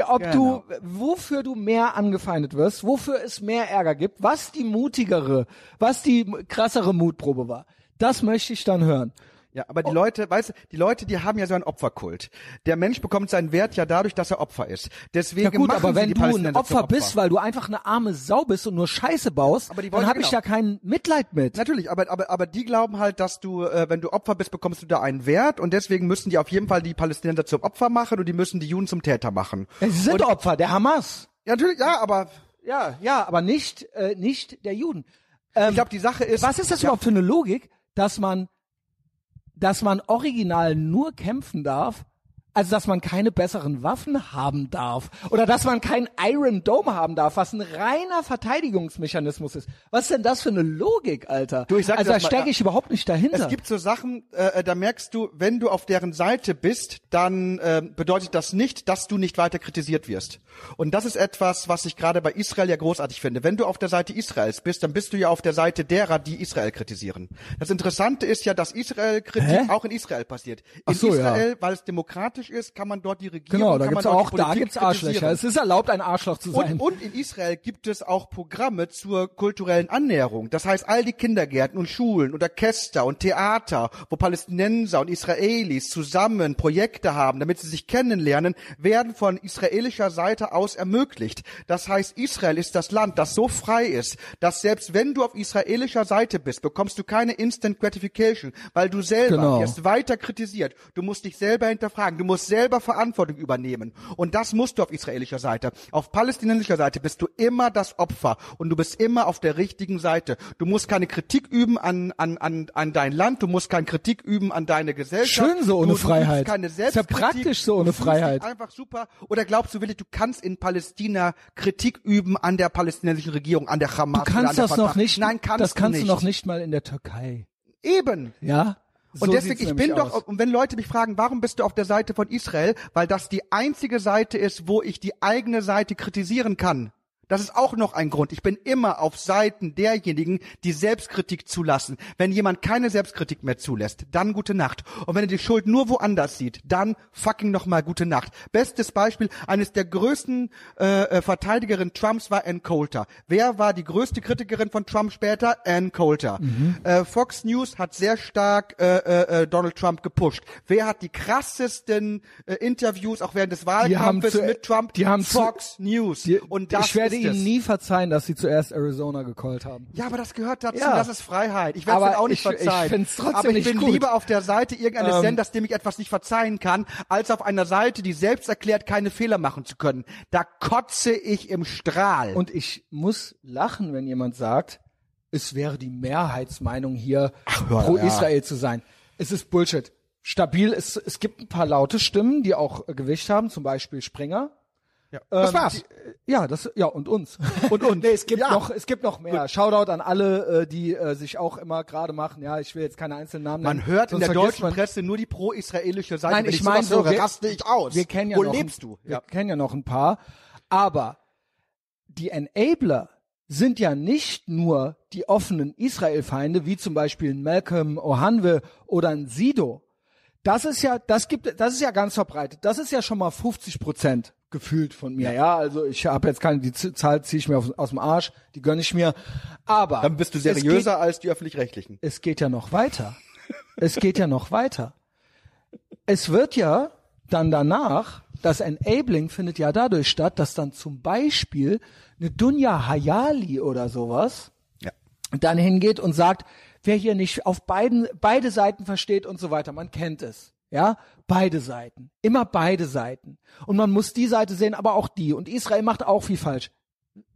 ob Genau. du, wofür du mehr angefeindet wirst, wofür es mehr Ärger gibt, was die mutigere, was die krassere Mutprobe war. Das möchte ich dann hören. Ja, aber die Leute, weißt du, die Leute, die haben ja so einen Opferkult. Der Mensch bekommt seinen Wert ja dadurch, dass er Opfer ist. Deswegen Ja gut, aber wenn du ein Opfer bist, weil du einfach eine arme Sau bist und nur Scheiße baust, Aber die dann habe ich genau. ja kein Mitleid mit. Natürlich, aber, aber, aber die glauben halt, dass du, äh, wenn du Opfer bist, bekommst du da einen Wert und deswegen müssen die auf jeden Fall die Palästinenser zum Opfer machen und die müssen die Juden zum Täter machen. Ja, Sie sind und, Opfer der Hamas. ja, natürlich, ja, aber Ja, ja, aber nicht, äh, nicht der Juden. ich glaube, die Sache ist. Was ist das ja, überhaupt für eine Logik, dass man, dass man original nur kämpfen darf, also dass man keine besseren Waffen haben darf oder dass man keinen Iron Dome haben darf, was ein reiner Verteidigungsmechanismus ist. Was ist denn das für eine Logik, Alter? Du, ich sag also da stecke ja. ich überhaupt nicht dahinter. Es gibt so Sachen, äh, da merkst du, wenn du auf deren Seite bist, dann äh, bedeutet das nicht, dass du nicht weiter kritisiert wirst. Und das ist etwas, was ich gerade bei Israel ja großartig finde. Wenn du auf der Seite Israels bist, dann bist du ja auf der Seite derer, die Israel kritisieren. Das Interessante ist ja, dass Israel-Kritik auch in Israel passiert. In so, ja. Israel, weil es demokratisch ist, kann man dort die Regierung, genau, da kann gibt's man auch, da gibt's Arschlöcher. Es ist erlaubt, ein Arschloch zu sein. Und, und in Israel gibt es auch Programme zur kulturellen Annäherung. Das heißt, all die Kindergärten und Schulen und Orchester und Theater, wo Palästinenser und Israelis zusammen Projekte haben, damit sie sich kennenlernen, werden von israelischer Seite aus ermöglicht. Das heißt, Israel ist das Land, das so frei ist, dass selbst wenn du auf israelischer Seite bist, bekommst du keine Instant Gratification, weil du selber Genau. wirst weiter kritisiert. Du musst dich selber hinterfragen. Du musst selber Verantwortung übernehmen. Und das musst du auf israelischer Seite. Auf palästinensischer Seite bist du immer das Opfer und du bist immer auf der richtigen Seite. Du musst keine Kritik üben an, an, an, an dein Land. Du musst keine Kritik üben an deine Gesellschaft. Schön so ohne du, du Freiheit. übst Keine Ist ja Selbstkritik. praktisch so ohne Du Freiheit. Einfach super. Oder glaubst du wirklich, du kannst in Palästina Kritik üben an der palästinensischen Regierung, an der Hamas du kannst das Fatah? noch nicht. Nein, kannst das kannst du du nicht. noch nicht mal in der Türkei. Eben. Ja? Und So deswegen, ich bin doch, und wenn Leute mich fragen, warum bist du auf der Seite von Israel, weil das die einzige Seite ist, wo ich die eigene Seite kritisieren kann. Das ist auch noch ein Grund. Ich bin immer auf Seiten derjenigen, die Selbstkritik zulassen. Wenn jemand keine Selbstkritik mehr zulässt, dann gute Nacht. Und wenn er die Schuld nur woanders sieht, dann fucking nochmal gute Nacht. Bestes Beispiel, eines der größten äh, äh, Verteidigerinnen Trumps war Ann Coulter. Wer war die größte Kritikerin von Trump später? Ann Coulter. Äh, Fox News hat sehr stark äh, äh, äh, Donald Trump gepusht. Wer hat die krassesten äh, Interviews auch während des Wahlkampfes zu- mit Trump? die haben zu- Fox News. Die, Und das ich werde ist ihnen nie verzeihen, dass sie zuerst Arizona gecallt haben. Ja, aber das gehört dazu. Ja. Das ist Freiheit. Ich werde es auch nicht ich- ich verzeihen. find's trotzdem aber ich bin gut. lieber auf der Seite irgendeines Ähm. Senders, dem ich etwas nicht verzeihen kann, als auf einer Seite, die selbst erklärt, keine Fehler machen zu können. Da kotze ich im Strahl. Und ich muss lachen, wenn jemand sagt, es wäre die Mehrheitsmeinung hier, hör, pro ja. Israel zu sein. Es ist Bullshit. Stabil ist, es gibt ein paar laute Stimmen, die auch Gewicht haben, zum Beispiel Springer. Ja. das Ähm, war's. Die, äh, ja, das, ja, und uns. Und uns. nee, es gibt Ja. noch, es gibt noch mehr. Shoutout an alle, äh, die äh, sich auch immer gerade machen. Ja, ich will jetzt keine einzelnen Namen nennen. man hört in der deutschen man- Presse nur die pro-israelische Seite. Nein, Wenn ich sowas meine so, wir, raste ich aus. wir kennen ja Wo noch lebst ein, du? Wir kennen ja noch ein paar. Aber die Enabler sind ja nicht nur die offenen Israel-Feinde, wie zum Beispiel ein Malcolm Ohanwe oder ein Sido. Das ist ja, das gibt, das ist ja ganz verbreitet. Das ist ja schon mal 50 Prozent gefühlt von mir. Ja, also ich habe jetzt keine, die Zahl ziehe ich mir aus, aus dem Arsch, die gönne ich mir. Aber Dann bist du es geht- seriöser als die öffentlich-rechtlichen. es geht ja noch weiter. Es geht ja noch weiter. Es wird ja dann danach, das Enabling findet ja dadurch statt, dass dann zum Beispiel eine Dunja Hayali oder sowas Ja. dann hingeht und sagt, wer hier nicht auf beiden, beide Seiten versteht und so weiter. Man kennt es. Ja, beide Seiten. Immer beide Seiten. Und man muss die Seite sehen, aber auch die. Und Israel macht auch viel falsch.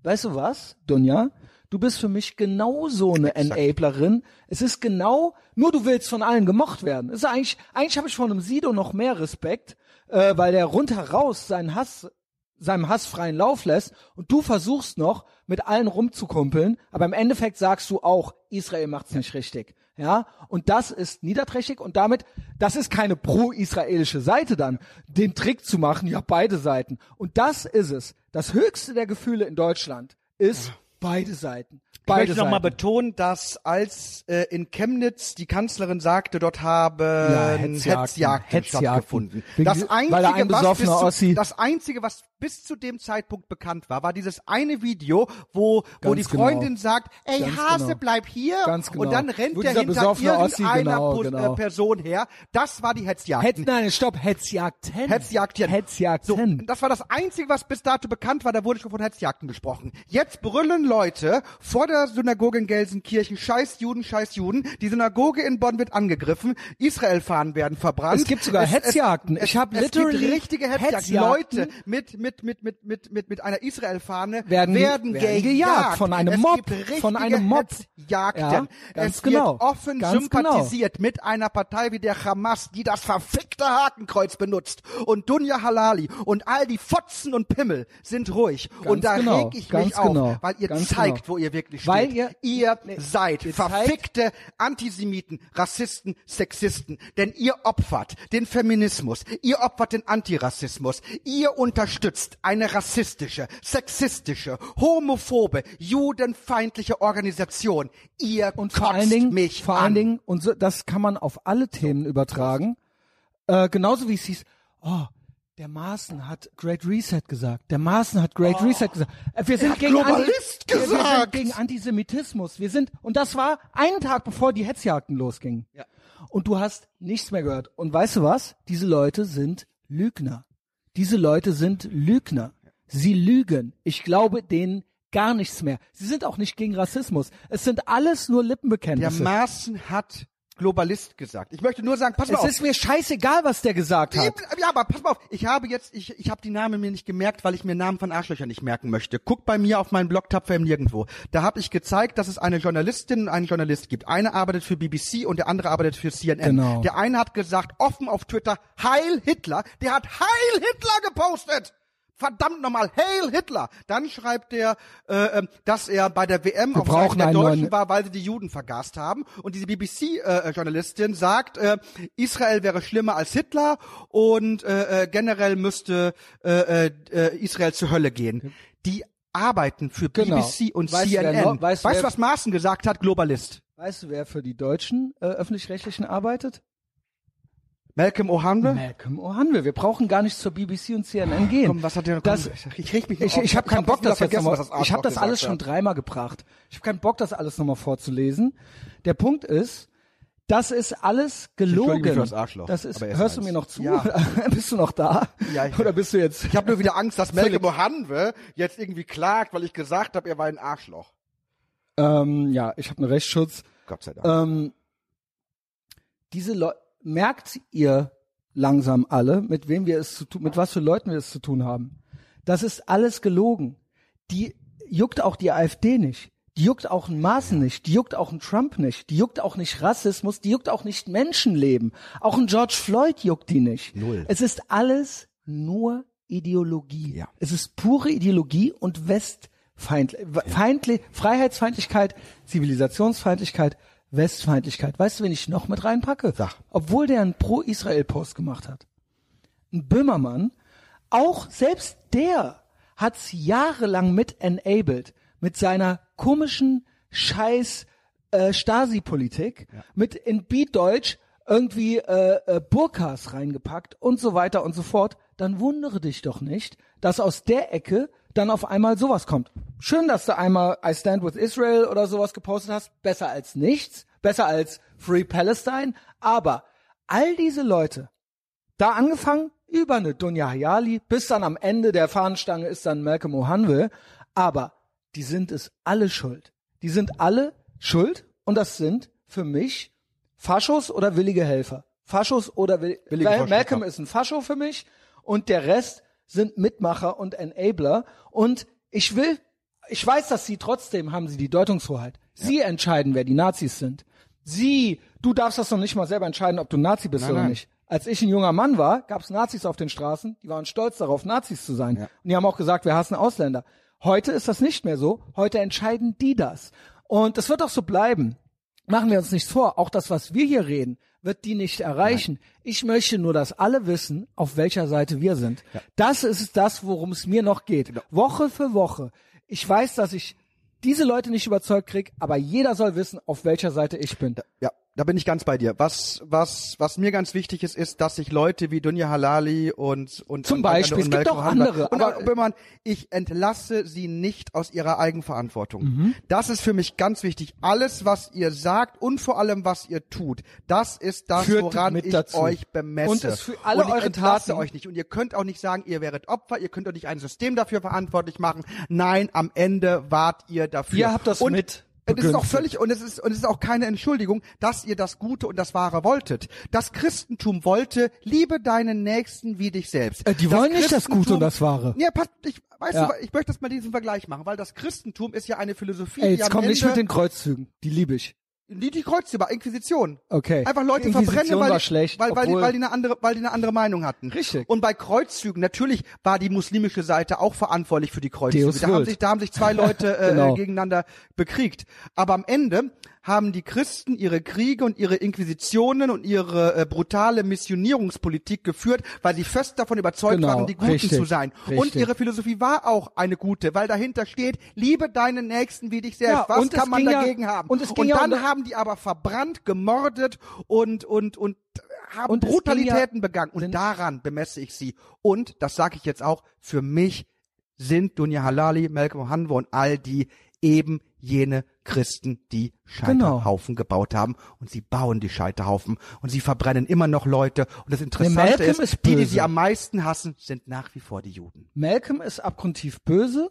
Weißt du was, Dunja? Du bist für mich genauso eine Enablerin. Es ist genau, nur du willst von allen gemocht werden. Es ist eigentlich, eigentlich habe ich von einem Sido noch mehr Respekt, äh, weil der rundheraus seinen Hass, seinem Hass freien Lauf lässt und du versuchst noch mit allen rumzukumpeln, aber im Endeffekt sagst du auch, Israel macht's nicht richtig. Ja, und das ist niederträchtig und damit, das ist keine pro-israelische Seite dann, den Trick zu machen, ja, beide Seiten. Und das ist es. Das höchste der Gefühle in Deutschland ist beide Seiten. Ich Beide möchte nochmal betonen, dass als äh, in Chemnitz die Kanzlerin sagte, dort haben Hetzjagden. Hetzjagden, Hetzjagden. stattgefunden. Das da ein einzige, was bis besoffener zu, Ossi- das einzige, was bis zu dem Zeitpunkt bekannt war, war dieses eine Video, wo, wo die genau. Freundin sagt, ey Ganz Hase, genau. bleib hier. Ganz genau. Und dann rennt Wo der hinter besoffene Ossi, irgendeiner genau, genau. Äh, Person her. Das war die Hetzjagd. Het, nein, stopp, Hetzjagden. Hetzjagden. So, Hetzjagden. das war das Einzige, was bis dato bekannt war. Da wurde schon von Hetzjagden gesprochen. Jetzt brüllen Leute vor der Synagoge in Gelsenkirchen, scheiß Juden, scheiß Juden. Die Synagoge in Bonn wird angegriffen. Israel-Fahnen werden verbrannt. Es gibt sogar Hetzjagden. Es, Ich hab es gibt literally richtige Hetzjagden. Hetzjagden. Leute mit, mit, mit, mit, mit, mit, mit einer Israel-Fahne Werden- werden, werden gejagt. von einem es Mob, von einem Mob. Hetzjagden. Ja, ganz es genau. wird offen Ganz genau. sympathisiert mit einer Partei wie der Hamas, die das verfickte Hakenkreuz benutzt. Und Dunja Halali und all die Fotzen und Pimmel sind ruhig. und da genau, reg ich ganz mich auf, genau, weil ihr ganz zeigt, genau. wo ihr wirklich Weil steht. ihr- ihr seid ihr zeigt- verfickte Antisemiten, Rassisten, Sexisten. Denn ihr opfert den Feminismus, ihr opfert den Antirassismus, ihr unterstützt eine rassistische, sexistische, homophobe, judenfeindliche Organisation. Ihr Und kotzt vor allen Dingen, mich vor an. allen Dingen, und so, das kann man auf alle Themen übertragen. Äh, genauso wie es hieß, oh, der Maaßen hat Great Reset gesagt. Der Maaßen hat Great Reset gesagt. Äh, wir sind Oh. gegen Globalist wir, wir sind gesagt. gegen Antisemitismus. Wir sind, und das war einen Tag bevor die Hetzjagden losgingen. Ja. Und du hast nichts mehr gehört. Und weißt du was? Diese Leute sind Lügner. Diese Leute sind Lügner. Sie lügen. Ich glaube denen gar nichts mehr. Sie sind auch nicht gegen Rassismus. Es sind alles nur Der Lippenbekenntnisse. Maaßen hat Globalist gesagt. Ich möchte nur sagen, pass mal Es auf. ist mir scheißegal, was der gesagt hat. Ja, aber pass mal auf, ich habe jetzt, ich, ich habe die Namen mir nicht gemerkt, weil ich mir Namen von Arschlöchern nicht merken möchte. Guck bei mir auf meinen Blog Tapfer im Nirgendwo. Da habe ich gezeigt, dass es eine Journalistin und einen Journalist gibt. Eine arbeitet für BBC und der andere arbeitet für CNN. Genau. Der eine hat gesagt, offen auf Twitter, Heil Hitler. Der hat Heil Hitler gepostet. Verdammt nochmal, Hail Hitler. Dann schreibt er, äh, ähm, dass er bei der WM auf brauchen Seiten der Deutschen neuen- war, weil sie die Juden vergast haben. Und diese BBC-Journalistin sagt, äh, Israel wäre schlimmer als Hitler und äh, äh, generell müsste äh, äh, Israel zur Hölle gehen. Die arbeiten für Genau. BBC und Weißt CNN. noch- weißt du, was Maaßen gesagt hat? Globalist. Weißt du, wer für die deutschen äh, öffentlich-rechtlichen arbeitet? Malcolm O'Hanwe? Malcolm O'Hanwe. Wir brauchen gar nicht zur BBC und CNN gehen. Komm, was hat der das, komm, Ich reg mich noch Ich, auf. ich habe keinen Bock, das jetzt nochmal, ich habe das alles schon dreimal gebracht. Ich habe keinen Bock, das alles nochmal vorzulesen. Der Punkt ist, das ist alles gelogen. für das Arschloch, Das ist, hörst du eins. mir noch zu? Ja. bist du noch da? Ja, ich- Oder bist du jetzt? Ich habe nur wieder Angst, dass Malcolm O'Hanwe jetzt irgendwie klagt, weil ich gesagt habe, er war ein Arschloch. ähm, ja, ich habe einen Rechtsschutz. Gott sei Dank. Ähm, diese Leute, merkt ihr langsam alle, mit wem wir es zu tun, mit was für Leuten wir es zu tun haben. Das ist alles gelogen. Die juckt auch die AfD nicht. Die juckt auch ein Maßen nicht. Die juckt auch ein Trump nicht. Die juckt auch nicht Rassismus. Die juckt auch nicht Menschenleben. Auch ein George Floyd juckt die nicht. Null. Es ist alles nur Ideologie. Ja. Es ist pure Ideologie und Westfeindlich, Feindli Freiheitsfeindlichkeit, Zivilisationsfeindlichkeit, Westfeindlichkeit. Weißt du, wen ich noch mit reinpacke? Sag. Obwohl der einen Pro-Israel-Post gemacht hat. Ein Böhmermann, auch selbst der hat's jahrelang mit enabled, mit seiner komischen Scheiß äh, Stasi-Politik, mit in Beatdeutsch irgendwie äh, äh, Burkas reingepackt und so weiter und so fort, dann wundere dich doch nicht, dass aus der Ecke dann auf einmal sowas kommt. Schön, dass du einmal I Stand with Israel oder sowas gepostet hast, besser als nichts, besser als Free Palestine, aber all diese Leute, da angefangen über eine Dunja Hayali, bis dann am Ende der Fahnenstange ist dann Malcolm O'Hanwe, aber die sind es alle schuld. Die sind alle schuld und das sind für mich Faschos oder willige Helfer. Faschos oder will Willige Faschos, Malcolm ist ein Fascho für mich und der Rest sind Mitmacher und Enabler und ich will ich weiß, dass sie trotzdem haben sie die Deutungshoheit. Sie entscheiden, wer die Nazis sind. Sie, du darfst das noch nicht mal selber entscheiden, ob du Nazi bist Nein, oder nein. nicht. Als ich ein junger Mann war, gab es Nazis auf den Straßen, die waren stolz darauf, Nazis zu sein. Und die haben auch gesagt, wir hassen Ausländer. Heute ist das nicht mehr so. Heute entscheiden die das. Und das wird auch so bleiben. Machen wir uns nichts vor, auch das, was wir hier reden, wird die nicht erreichen. Ich möchte nur, dass alle wissen, auf welcher Seite wir sind. Das ist das, worum es mir noch geht. Genau. Woche für Woche. Ich weiß, dass ich diese Leute nicht überzeugt krieg, aber jeder soll wissen, auf welcher Seite ich bin. Ja, da bin ich ganz bei dir. Was, was, was mir ganz wichtig ist, ist, dass sich Leute wie Dunja Halali und, und Zum und, Beispiel, und es gibt auch andere, Und aber- Böhmermann, ich entlasse sie nicht aus ihrer Eigenverantwortung. Mhm. Das ist für mich ganz wichtig. Alles, was ihr sagt und vor allem, was ihr tut, das ist das, Führt woran ich dazu. euch bemesse. Und es für alle und ich eure entlasse Taten- euch nicht. Und ihr könnt auch nicht sagen, ihr wäret Opfer, ihr könnt auch nicht ein System dafür verantwortlich machen. Nein, am Ende wart ihr dafür. Ihr habt das und mit und es ist auch völlig und es ist und es ist auch keine Entschuldigung, dass ihr das Gute und das Wahre wolltet. Das Christentum wollte, liebe deinen Nächsten wie dich selbst. Äh, die wollen nicht das Gute und das Wahre. Ja, pass, ich weißt Ja. du, ich möchte das mal diesen Vergleich machen, weil das Christentum ist ja eine Philosophie, Ey, die jetzt am komm Ende nicht mit den Kreuzzügen. Die liebe ich. Die, die Kreuzüber, Inquisition. Okay. Einfach Leute verbrennen, weil, schlecht, weil, weil, die, weil, die eine andere, weil die eine andere Meinung hatten. Richtig. Und bei Kreuzzügen, natürlich war die muslimische Seite auch verantwortlich für die Kreuzzüge. Deus Da haben, sich, da haben sich zwei Leute äh, Genau. gegeneinander bekriegt. Aber am Ende haben die Christen ihre Kriege und ihre Inquisitionen und ihre äh, brutale Missionierungspolitik geführt, weil sie fest davon überzeugt Genau, waren, die Guten richtig, zu sein. Und richtig. ihre Philosophie war auch eine gute, weil dahinter steht, liebe deinen Nächsten wie dich selbst. Ja, Was und kann man ging ja- dagegen haben? und ja dann um- haben die aber verbrannt, gemordet und und und haben Und Brutalitäten ja- begangen. Und daran bemesse ich sie. Und das sage ich jetzt auch. Für mich sind Dunja Halali, Malcolm Hanwe und all die eben jene Christen, die Genau. Scheiterhaufen gebaut haben. Und sie bauen die Scheiterhaufen und sie verbrennen immer noch Leute. Und das Interessante Malcolm ist, ist die, die sie am meisten hassen, sind nach wie vor die Juden. Malcolm ist abgrundtief böse.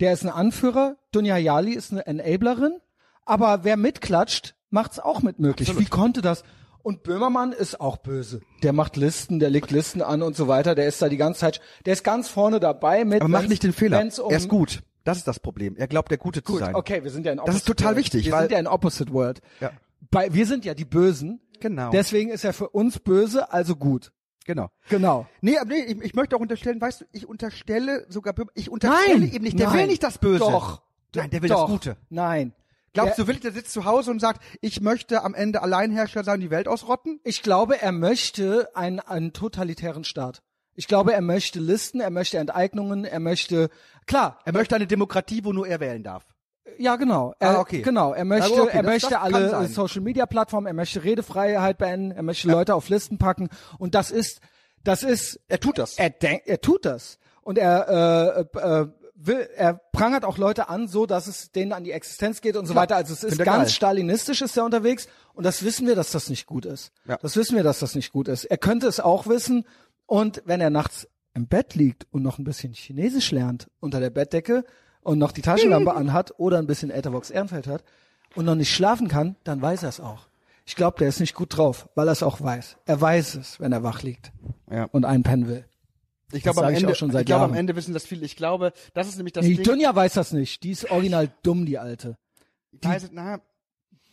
Der ist ein Anführer. Dunja Yali ist eine Enablerin. Aber wer mitklatscht, macht's auch mit möglich. Wie konnte das? Und Böhmermann ist auch böse. Der macht Listen, der legt Listen an und so weiter. Der ist da die ganze Zeit, der ist ganz vorne dabei mit. Aber mach nicht den Fehler. Um, er ist gut. Das ist das Problem. Er glaubt, der Gute zu Gut, sein. okay, wir sind ja in Das Opposite ist total World. wichtig, Wir weil- sind ja in Opposite World. Ja. Bei, wir sind ja die Bösen. Genau. Deswegen ist er für uns böse, also gut. Genau. Genau. Nee, aber nee, ich, ich möchte auch unterstellen, weißt du, ich unterstelle sogar, ich unterstelle Nein, eben nicht, der nein. will nicht das Böse. Doch. Nein, der will Doch. das Gute. Nein. Glaubst du, will der sitzt zu Hause und sagt, ich möchte am Ende Alleinherrscher sein, die Welt ausrotten? Ich glaube, er möchte einen, einen totalitären Staat. Ich glaube, er möchte Listen, er möchte Enteignungen, er möchte, klar, Er möchte eine Demokratie, wo nur er wählen darf. ja genau, er, Ah, okay. genau, er möchte, okay, er das- möchte das alle sein. Social Media Plattformen, er möchte Redefreiheit beenden, er möchte Leute auf Listen packen und das ist, das ist, Er tut das. er denkt, er tut das und er äh, äh, will, er prangert auch Leute an, so dass es denen an die Existenz geht und so Klar. weiter. Also es ist ganz geil. stalinistisch ist er unterwegs und das wissen wir, dass das nicht gut ist. Ja. Das wissen wir, dass das nicht gut ist. Er könnte es auch wissen und wenn er nachts im Bett liegt und noch ein bisschen Chinesisch lernt unter der Bettdecke und noch die Taschenlampe anhat oder ein bisschen Ethervox Ehrenfeld hat und noch nicht schlafen kann, dann weiß er es auch. Ich glaube, der ist nicht gut drauf, weil er es auch weiß. Er weiß es, wenn er wach liegt Ja. und einpennen will. Ich glaube, am ich Ende, seit ich glaube, am. Ende wissen das viele. Ich glaube, das ist nämlich das Die Ding. Dunja weiß das nicht. Die ist original dumm, die Alte. Ich weiß, na,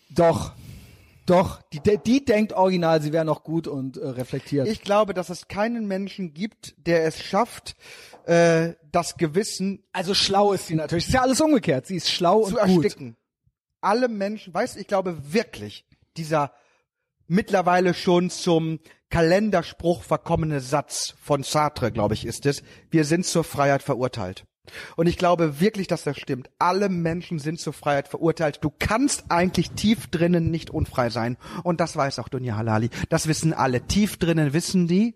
Doch. Doch. Die, die, denkt original, sie wäre noch gut und äh, reflektiert. ich glaube, dass es keinen Menschen gibt, der es schafft, äh, das Gewissen also schlau ist sie natürlich. Ist ja alles umgekehrt. Sie ist schlau zu und gut. ersticken. Alle Menschen, weißt du, ich glaube wirklich, dieser mittlerweile schon zum Kalenderspruch verkommene Satz von Sartre, glaube ich, ist es, wir sind zur Freiheit verurteilt. Und ich glaube wirklich, dass das stimmt. Alle Menschen sind zur Freiheit verurteilt. Du kannst eigentlich tief drinnen nicht unfrei sein. Und das weiß auch Dunja Halali. Das wissen alle. Tief drinnen wissen die,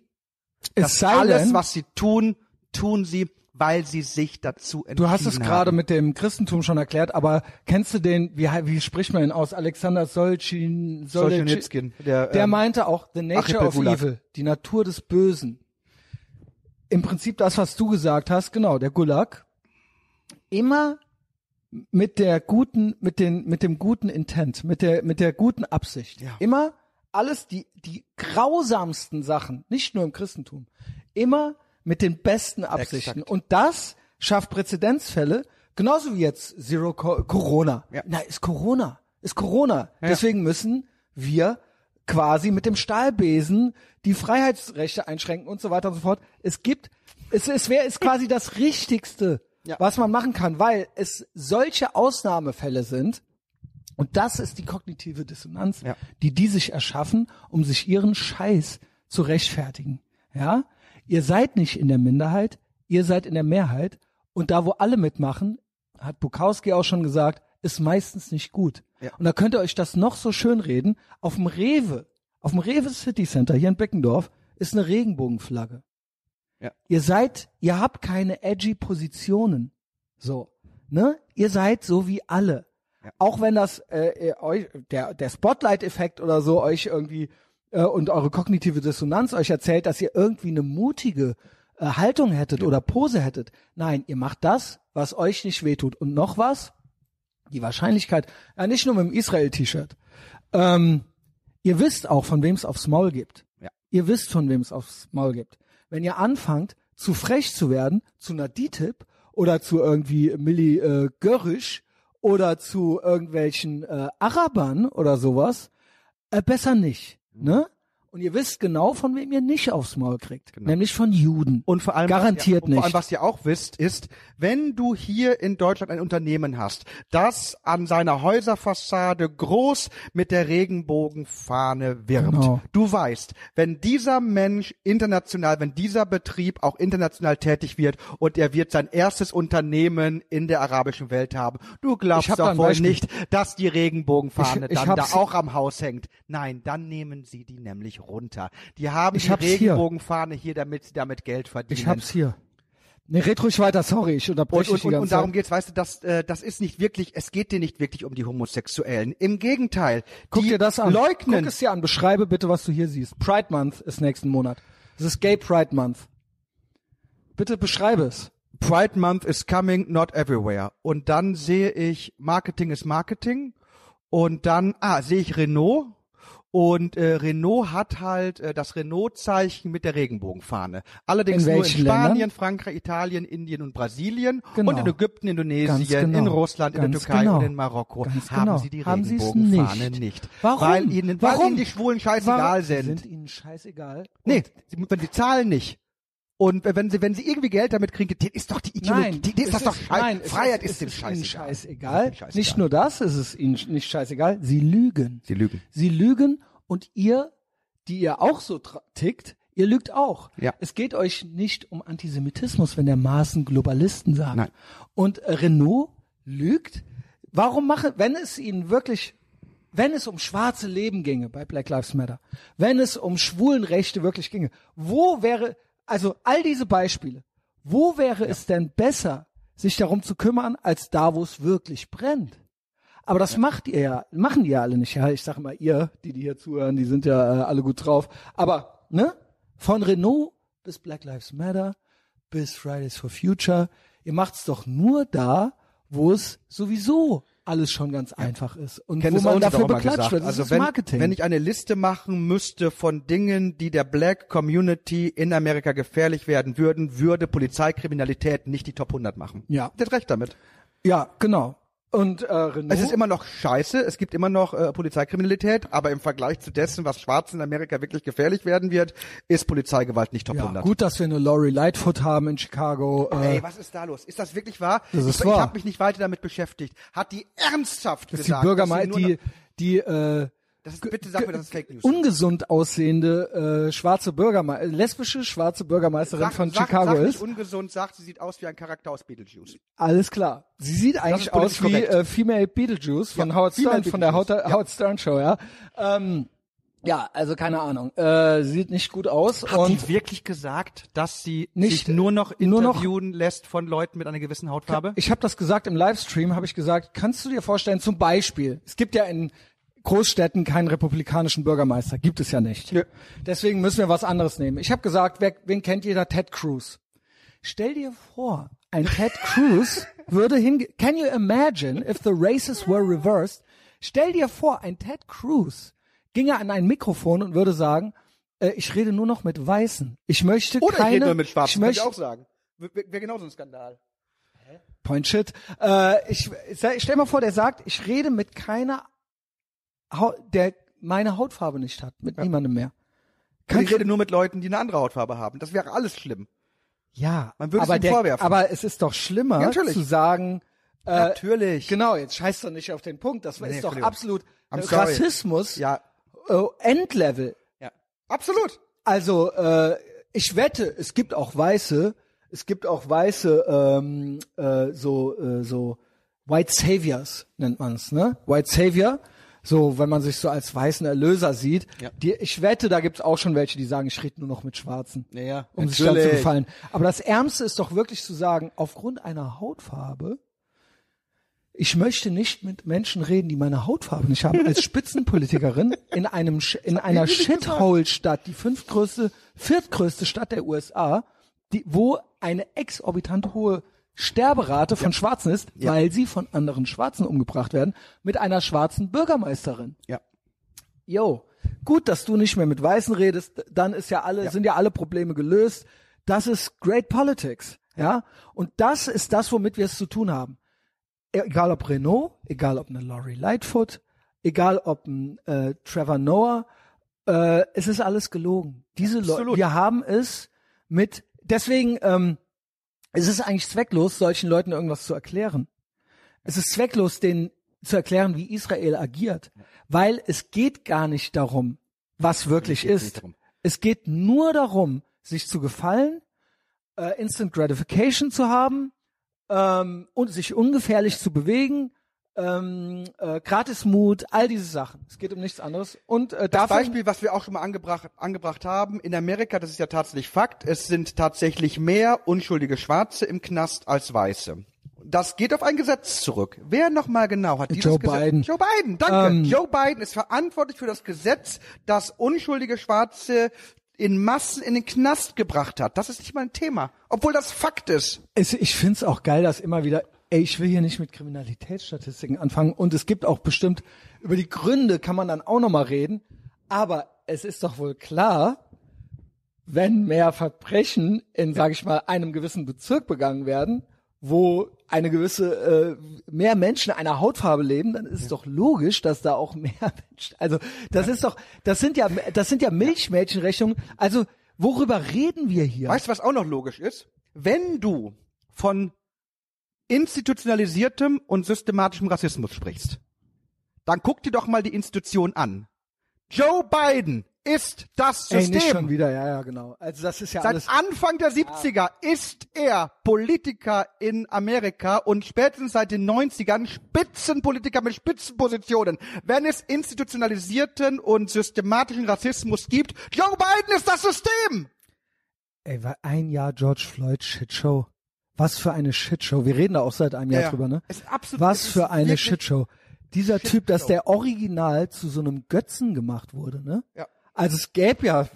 Es dass sei alles, denn, was sie tun, tun sie, weil sie sich dazu entschieden du hast es gerade mit dem Christentum schon erklärt, aber kennst du den, wie, wie spricht man ihn aus? Alexander Solzhin, Solzhenitsyn, der, der ähm, meinte auch, the nature of evil, die Natur des Bösen. Im Prinzip das, was du gesagt hast, genau, der Gulag. Immer mit der guten, mit den, mit dem guten Intent, mit der, mit der guten Absicht. Ja. Immer alles die, die grausamsten Sachen, nicht nur im Christentum, immer mit den besten Absichten. Exakt. Und das schafft Präzedenzfälle, genauso wie jetzt Zero Co Corona. Ja. Na, ist Corona. Ist Corona. Ja. Deswegen müssen wir quasi mit dem Stahlbesen die Freiheitsrechte einschränken und so weiter und so fort. Es gibt, es, es wäre ist quasi das Richtigste, Ja. was man machen kann, weil es solche Ausnahmefälle sind, Und das ist die kognitive Dissonanz, Ja. die die sich erschaffen, um sich ihren Scheiß zu rechtfertigen. Ja? Ihr seid nicht in der Minderheit, ihr seid in der Mehrheit. Und da, wo alle mitmachen, hat Bukowski auch schon gesagt, ist meistens nicht gut. Ja. Und da könnt ihr euch das noch so schön reden. Auf dem Rewe, auf dem Rewe City Center hier in Beckendorf ist eine Regenbogenflagge. Ja. Ihr seid, ihr habt keine edgy Positionen. So, ne? Ihr seid so wie alle. Auch wenn das äh, äh, euch der der Spotlight-Effekt oder so euch irgendwie äh, und eure kognitive Dissonanz euch erzählt, dass ihr irgendwie eine mutige äh, Haltung hättet oder Pose hättet. Nein, ihr macht das, was euch nicht wehtut. Und noch was? Die Wahrscheinlichkeit, ja nicht nur mit dem Israel-T-Shirt. Ähm, ihr wisst auch, von wem es aufs Maul gibt. Ja. Ihr wisst, von wem es aufs Maul gibt. Wenn ihr anfangt, zu frech zu werden, zu einer DTIP oder zu irgendwie Milli äh, Görrisch oder zu irgendwelchen äh, Arabern oder sowas, äh, besser nicht. Ne? Und ihr wisst genau, von wem ihr nicht aufs Maul kriegt. Nämlich von Juden. Genau. Und vor allem Garantiert was ihr, Vor allem, nicht. was ihr auch wisst, ist, wenn du hier in Deutschland ein Unternehmen hast, das an seiner Häuserfassade groß mit der Regenbogenfahne wirbt. Genau. Du weißt, wenn dieser Mensch international, wenn dieser Betrieb auch international tätig wird und er wird sein erstes Unternehmen in der arabischen Welt haben, du glaubst hab doch wohl nicht, dass die Regenbogenfahne Ich- ich dann da auch am Haus hängt. Nein, dann nehmen sie die nämlich runter. Die haben Ich die hab's hier. Regenbogenfahne hier, damit sie damit Geld verdienen. Ich hab's hier. Nee, red ruhig weiter, sorry, ich unterbreche Und, und, und, und darum geht's, weißt du, das, äh, das ist nicht wirklich, es geht dir nicht wirklich um die Homosexuellen. Im Gegenteil, Guck dir das an. leugnen. Guck es dir an. Beschreibe bitte, was du hier siehst. Pride Month ist nächsten Monat. Es ist Gay Pride Month. Bitte beschreibe es. Pride Month is coming, not everywhere. Und dann sehe ich Marketing is Marketing. Und dann, ah, sehe ich Renault. Und äh, Renault hat halt äh, das Renault-Zeichen mit der Regenbogenfahne. Allerdings In nur in Spanien, Ländern? Frankreich, Italien, Indien und Brasilien Genau. und in Ägypten, Indonesien, Ganz genau. in Russland, in der Ganz Türkei genau. und in Marokko Ganz haben genau. sie die Haben Regenbogenfahne nicht. nicht. Warum? Weil ihnen, weil Warum? ihnen die Schwulen scheißegal Warum? sind. Sind ihnen scheißegal? Nee, sie, wenn sie zahlen nicht. Und wenn sie, wenn sie irgendwie Geld damit kriegen, denen ist doch die Ideologie, Nein, denen ist es das doch scheiße. nein, Freiheit es ist, dem ihnen scheißegal. scheißegal. Ist. Nicht nur das ist es ihnen nicht scheißegal, sie lügen. Sie lügen. Sie lügen und ihr, die ihr auch so tickt, ihr lügt auch. Ja. Es geht euch nicht um Antisemitismus, wenn der Maßen Globalisten sagt. Nein. Und Renault lügt. Warum mache, wenn es ihnen wirklich, wenn es um schwarze Leben ginge bei Black Lives Matter, wenn es um Schwulenrechte wirklich ginge, wo wäre, also all diese Beispiele, wo wäre es denn besser, sich darum zu kümmern, als da, wo es wirklich brennt? Aber das macht ihr ja, machen die ja alle nicht. Ja, ich sag mal, ihr, die, die hier zuhören, die sind ja äh, alle gut drauf. Aber, ne? Von Renault bis Black Lives Matter bis Fridays for Future, ihr macht's doch nur da, wo es sowieso alles schon ganz einfach ist und Candace wo man Owens dafür beklatscht gesagt, wird. Das also ist wenn, Marketing. wenn ich eine Liste machen müsste von Dingen, die der Black Community in Amerika gefährlich werden würden, würde Polizeikriminalität nicht die Top 100 machen. Ja. Der hat recht damit. ja, genau. Und äh, Renault, Es ist immer noch scheiße, es gibt immer noch äh, Polizeikriminalität, aber im Vergleich zu dessen, was Schwarzen in Amerika wirklich gefährlich werden wird, ist Polizeigewalt nicht Top ja, 100. gut, dass wir eine Lori Lightfoot haben in Chicago. Äh, Ey, was ist da los? Ist das wirklich wahr? Das ist ich wahr. ich habe mich nicht weiter damit beschäftigt. Hat die ernsthaft die gesagt? Bürgermeister, dass sie nur die, die äh, das ist, bitte sag mir, das ist Fake News. ungesund aussehende äh, schwarze Bürgermeisterin, lesbische schwarze Bürgermeisterin von sag, Chicago sag ist. nicht ungesund, sagt, sie sieht aus wie ein Charakter aus Beetlejuice. Alles klar. Sie sieht eigentlich ist aus wie äh, Female Beetlejuice von Ja, Howard Female Stern, von der Howard, ja. Howard Stern Show, ja. Ähm, ja, also keine Ahnung. Äh, sieht nicht gut aus Hat und die wirklich gesagt, dass sie Nicht- sich nur noch nur noch- interviewen lässt von Leuten mit einer gewissen Hautfarbe? ich habe das gesagt im Livestream, habe ich gesagt, kannst du dir vorstellen, zum Beispiel, es gibt ja in Großstädten keinen republikanischen Bürgermeister, gibt es ja nicht. Nö. Deswegen müssen wir was anderes nehmen. Ich habe gesagt, wer, wen kennt jeder? Ted Cruz. Stell dir vor, ein Ted Cruz würde hinge... Can you imagine if the races were reversed? Stell dir vor, ein Ted Cruz ginge an ein Mikrofon und würde sagen, äh, ich rede nur noch mit Weißen. Ich möchte Oder keine... ich rede nur mit Schwarzen, ich würde ich möchte, auch sagen. Wäre wär genauso ein Skandal. Point shit. Äh, ich, ich stell mal vor, der sagt, ich rede mit keiner, der meine Hautfarbe nicht hat, mit niemandem mehr. Und ich rede nur mit Leuten, die eine andere Hautfarbe haben. Das wäre alles schlimm. Ja, Man würde es aber ihm der, vorwerfen. aber es ist doch schlimmer Ja, natürlich. zu sagen, Äh, Natürlich. Genau, jetzt scheiß doch nicht auf den Punkt. Das Nee, ist doch absolut äh. Rassismus, Ja, äh, Endlevel. ja. Absolut. Also, äh, ich wette, es gibt auch Weiße, es gibt auch Weiße, ähm, äh, so, äh, so White Saviors nennt man es, ne? White Savior, so, wenn man sich so als weißen Erlöser sieht. Ja. Die, ich wette, da gibt's auch schon welche, die sagen, ich rede nur noch mit Schwarzen. Ja, ja, Um sich dann zu natürlich. gefallen. Aber das Ärmste ist doch wirklich zu sagen, aufgrund einer Hautfarbe, ich möchte nicht mit Menschen reden, die meine Hautfarbe nicht haben. Als Spitzenpolitikerin in einem in einer Shithole-Stadt, die fünftgrößte, viertgrößte Stadt der USA, die, wo eine exorbitant hohe Sterberate von Schwarzen ist, Ja. weil sie von anderen Schwarzen umgebracht werden, mit einer schwarzen Bürgermeisterin. Ja. Yo, gut, dass du nicht mehr mit Weißen redest, dann ist ja alle, Ja. sind ja alle Probleme gelöst. Das ist great politics, ja. Und das ist das, womit wir es zu tun haben. Egal ob Renault, egal ob eine Laurie Lightfoot, egal ob ein äh, Trevor Noah, äh, es ist alles gelogen. Diese Leute, wir haben es mit, deswegen, ähm, es ist eigentlich zwecklos, solchen Leuten irgendwas zu erklären. Es ist zwecklos, denen zu erklären, wie Israel agiert, weil es geht gar nicht darum, was wirklich ist. Es geht nur darum, sich zu gefallen, äh, Instant Gratification zu haben ähm, und sich ungefährlich zu bewegen, ähm, äh, Gratismut, all diese Sachen. Es geht um nichts anderes. Und äh, Das Beispiel, was wir auch schon mal angebracht, angebracht haben, in Amerika, das ist ja tatsächlich Fakt, es sind tatsächlich mehr unschuldige Schwarze im Knast als Weiße. Das geht auf ein Gesetz zurück. Wer nochmal genau hat dieses Joe Gesetz? Biden. Joe Biden, danke. Ähm. Joe Biden ist verantwortlich für das Gesetz, das unschuldige Schwarze in Massen in den Knast gebracht hat. Das ist nicht mal ein Thema. Obwohl das Fakt ist. es, ich find's auch geil, dass immer wieder, ey, ich will hier nicht mit Kriminalitätsstatistiken anfangen und es gibt auch bestimmt, über die Gründe kann man dann auch nochmal reden, aber es ist doch wohl klar, wenn mehr Verbrechen in, sage ich mal, einem gewissen Bezirk begangen werden, wo eine gewisse äh, mehr Menschen einer Hautfarbe leben, dann ist es doch logisch, dass da auch mehr Menschen. Also das ist doch, das sind ja, das sind ja Milchmädchenrechnungen. Also worüber reden wir hier? Weißt du, was auch noch logisch ist? Wenn du von institutionalisiertem und systematischem Rassismus sprichst, dann guck dir doch mal die Institution an. Joe Biden ist das Ey, nicht schon System. wieder, ja, ja, genau. Also das ist ja Seit alles. Anfang der 70er ist er Politiker in Amerika und spätestens seit den 90ern Spitzenpolitiker mit Spitzenpositionen. Wenn es institutionalisierten und systematischen Rassismus gibt, Joe Biden ist das System! Ey, war ein Jahr George Floyd Shitshow. Was für eine Shitshow. Wir reden da auch seit einem Jahr Ja, ja. drüber, ne? Ist absolut- Was für eine Shitshow. Dieser Typ, dass Shitshow. der original zu so einem Götzen gemacht wurde, ne? Ja. Also es gäbe ja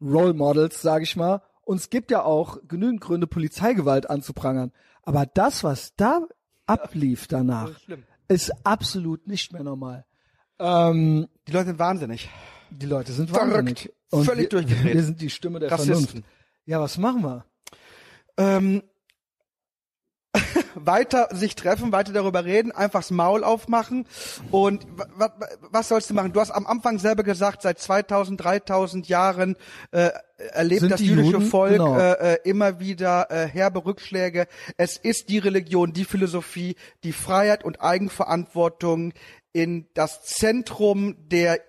Role Models, sag ich mal, und es gibt ja auch genügend Gründe, Polizeigewalt anzuprangern. Aber das, was da ablief danach, ist absolut nicht mehr normal. Ähm, Die Leute sind wahnsinnig. die Leute sind Verrückt. wahnsinnig. Und Völlig wir, durchgedreht. Wir sind die Stimme der Rassisten. Vernunft. Ja, was machen wir? Ähm, weiter sich treffen, weiter darüber reden, einfach das Maul aufmachen und wa- wa- was sollst du machen? Du hast am Anfang selber gesagt, seit 2000, 3000 Jahren äh, erlebt Sind das jüdische Juden? Volk Genau. äh, äh, immer wieder äh, herbe Rückschläge. Es ist die Religion, die Philosophie, die Freiheit und Eigenverantwortung in das Zentrum der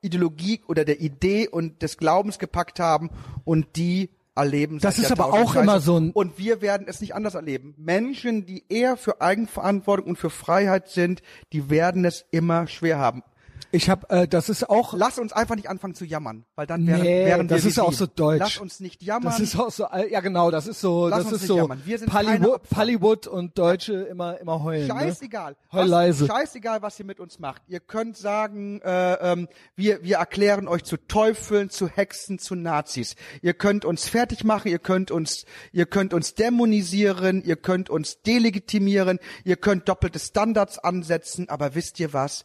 Ideologie oder der Idee und des Glaubens gepackt haben und die erleben Das ist aber auch immer so ein- und wir werden es nicht anders erleben. Menschen, die eher für Eigenverantwortung und für Freiheit sind, die werden es immer schwer haben. Ich habe, äh, das ist auch, Lass uns einfach nicht anfangen zu jammern, weil dann wären, Nee, wären wir das ist auch so deutsch. Lass uns nicht jammern. das ist auch so, ja genau, das ist so, Lass das uns ist nicht so, jammern. Wir sind Opfer. Pallywood und Deutsche immer, immer heulen. Scheißegal. Ne? Heul leise. Scheißegal, was ihr mit uns macht. Ihr könnt sagen, äh, ähm, wir, wir erklären euch zu Teufeln, zu Hexen, zu Nazis. Ihr könnt uns fertig machen, ihr könnt uns, ihr könnt uns dämonisieren, ihr könnt uns delegitimieren, ihr könnt doppelte Standards ansetzen, aber wisst ihr was?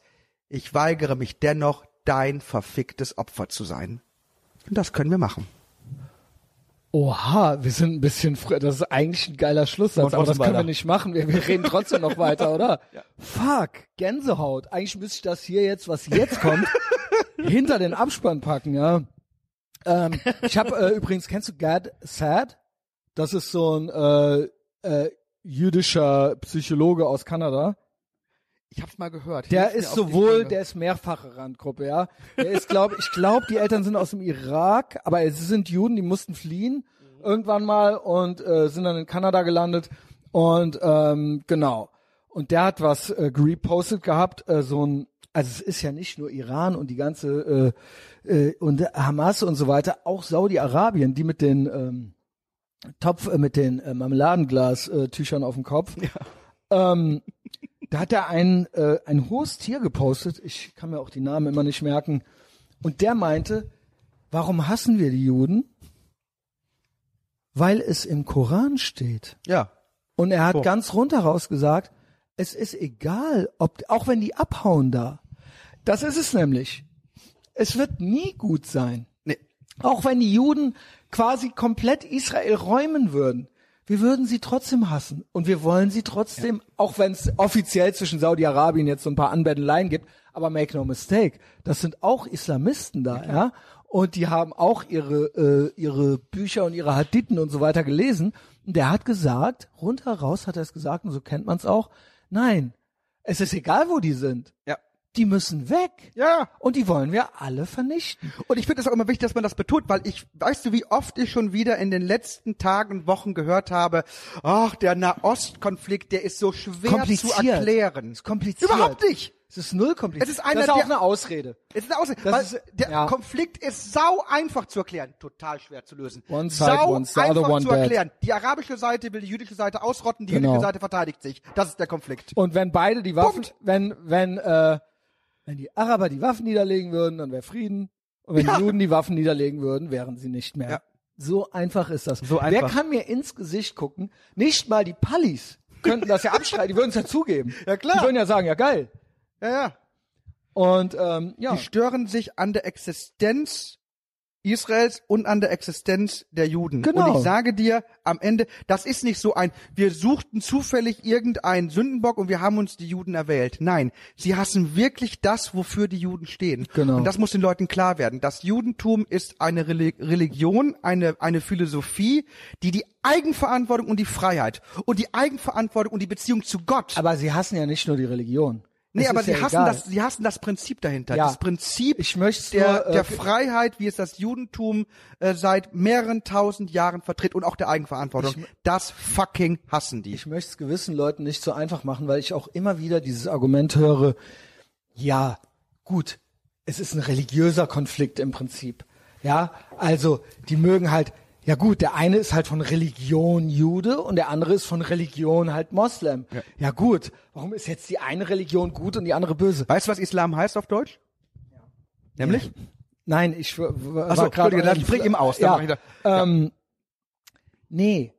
Ich weigere mich dennoch, dein verficktes Opfer zu sein. Und das können wir machen. Oha, wir sind ein bisschen früh, das ist eigentlich ein geiler Schlusssatz, aber das können wir nicht machen. Wir, wir reden trotzdem noch weiter, oder? Fuck, Gänsehaut. Eigentlich müsste ich das hier jetzt, was jetzt kommt, hinter den Abspann packen, ja. Ähm, ich habe äh, übrigens, kennst du God Sad? Das ist so ein äh, äh, jüdischer Psychologe aus Kanada. Ich hab's mal gehört. Der Hilf ist sowohl, der ist mehrfache Randgruppe, ja. Der ist, glaube ich, glaube, die Eltern sind aus dem Irak, aber es sind Juden, die mussten fliehen irgendwann mal und äh, sind dann in Kanada gelandet und ähm, genau. Und der hat was äh, gepostet gehabt, äh, so ein, also es ist ja nicht nur Iran und die ganze äh, äh, und Hamas und so weiter, auch Saudi-Arabien, die mit den ähm, Topf, äh, mit den äh, Marmeladenglas-Tüchern auf dem Kopf. Ähm, da hat er ein, äh, ein hohes Tier gepostet. Ich kann mir auch die Namen immer nicht merken. Und der meinte, warum hassen wir die Juden? Weil es im Koran steht. Ja. Und er hat So. ganz runter raus gesagt, es ist egal, ob, auch wenn die abhauen da. Das ist es nämlich. Es wird nie gut sein. Nee. Auch wenn die Juden quasi komplett Israel räumen würden, wir würden sie trotzdem hassen. Und wir wollen sie trotzdem, auch wenn es offiziell zwischen Saudi-Arabien jetzt so ein paar Anbändeleien gibt, aber make no mistake, das sind auch Islamisten da, ja. Und die haben auch ihre, äh, ihre Bücher und ihre Hadithen und so weiter gelesen. Und der hat gesagt, runter raus hat er es gesagt, und so kennt man es auch, nein, es ist egal, wo die sind. Ja. Die müssen weg. Ja. Und die wollen wir alle vernichten. Und ich finde es auch immer wichtig, dass man das betont, weil ich, weißt du, wie oft ich schon wieder in den letzten Tagen und Wochen gehört habe, ach, der Nahostkonflikt, der ist so schwer zu erklären. Ist kompliziert. Überhaupt nicht. Es ist null kompliziert. Es ist einer das ist auch der- eine Ausrede. Es ist eine Ausrede, Das weil ist- der ja. Konflikt ist sau einfach zu erklären, total schwer zu lösen. One side sau wants the other einfach one zu dead. erklären. Die arabische Seite will die jüdische Seite ausrotten, die Genau. jüdische Seite verteidigt sich. Das ist der Konflikt. Und wenn beide die Waffen, Punkt. wenn, wenn, äh, wenn die Araber die Waffen niederlegen würden, dann wäre Frieden. Und wenn Ja. die Juden die Waffen niederlegen würden, wären sie nicht mehr. Ja. So einfach ist das. So Wer einfach. kann mir ins Gesicht gucken? Nicht mal die Pallis könnten das ja abstreiten, die würden es ja zugeben. Ja, klar. Die würden ja sagen, ja geil. Ja, ja. Und ähm, ja, Die stören sich an der Existenz Israels und an der Existenz der Juden. Genau. Und ich sage dir, am Ende, das ist nicht so ein, wir suchten zufällig irgendeinen Sündenbock und wir haben uns die Juden erwählt. Nein, sie hassen wirklich das, wofür die Juden stehen. Genau. Und das muss den Leuten klar werden. Das Judentum ist eine Reli- Religion, eine, eine Philosophie, die die Eigenverantwortung und die Freiheit und die Eigenverantwortung und die Beziehung zu Gott aber sie hassen ja nicht nur die Religion. Nee, Es aber sie ja hassen egal. das, sie hassen das Prinzip dahinter. Ja. Das Prinzip Ich möcht's der, äh, der Freiheit, wie es das Judentum äh, seit mehreren tausend Jahren vertritt und auch der Eigenverantwortung. das fucking hassen die. Ich möchte es gewissen Leuten nicht so einfach machen, weil ich auch immer wieder dieses Argument höre, ja, gut, es ist ein religiöser Konflikt im Prinzip. Ja, also die mögen halt, ja gut, der eine ist halt von Religion Jude und der andere ist von Religion halt Moslem. Ja, gut, warum ist jetzt die eine Religion gut und die andere böse? weißt du, was Islam heißt auf Deutsch? Nämlich? Nein, ich war so, gerade dann sprich ihm aus, dann Ja, mach ich da- ähm, nee,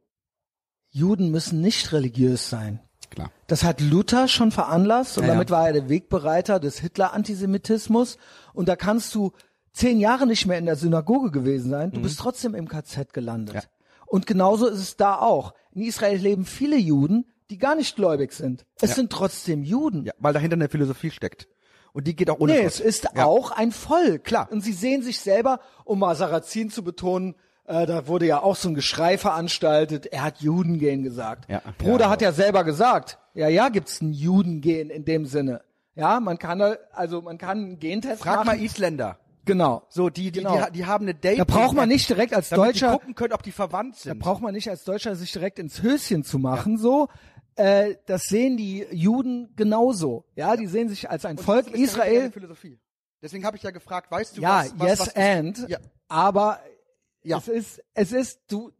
Juden müssen nicht religiös sein. Klar. Das hat Luther schon veranlasst und Ja, ja. damit war er der Wegbereiter des Hitler-Antisemitismus. Und da kannst du zehn Jahre nicht mehr in der Synagoge gewesen sein. Du bist trotzdem im KZ gelandet. Mhm. Ja. Und genauso ist es da auch. In Israel leben viele Juden, die gar nicht gläubig sind. Es Ja. sind trotzdem Juden. Ja, weil dahinter eine Philosophie steckt. Und die geht auch ohne Nee, Gott. es ist Ja. auch ein Volk. Klar. Und sie sehen sich selber, um mal Sarrazin zu betonen, äh, da wurde ja auch so ein Geschrei veranstaltet, er hat Judengehen gesagt. Ja. Bruder Ja. hat ja selber gesagt, ja, ja, gibt's ein Judengehen in dem Sinne. Ja, man kann also man kann einen Gentest Frag mal machen. Isländer. Genau. So, die, die, Genau. die, die haben eine Date. Da braucht man nicht direkt als damit Deutscher, gucken können, ob die verwandt da sind. braucht man nicht als Deutscher sich direkt ins Höschen zu machen, so. Äh, das sehen die Juden genauso. Ja, die sehen sich als ein Und Volk das ist ja Israel. Philosophie. Deswegen habe ich ja gefragt, weißt du Ja, was, was, yes was and. Ja. Aber Ja. es ist, es ist, du,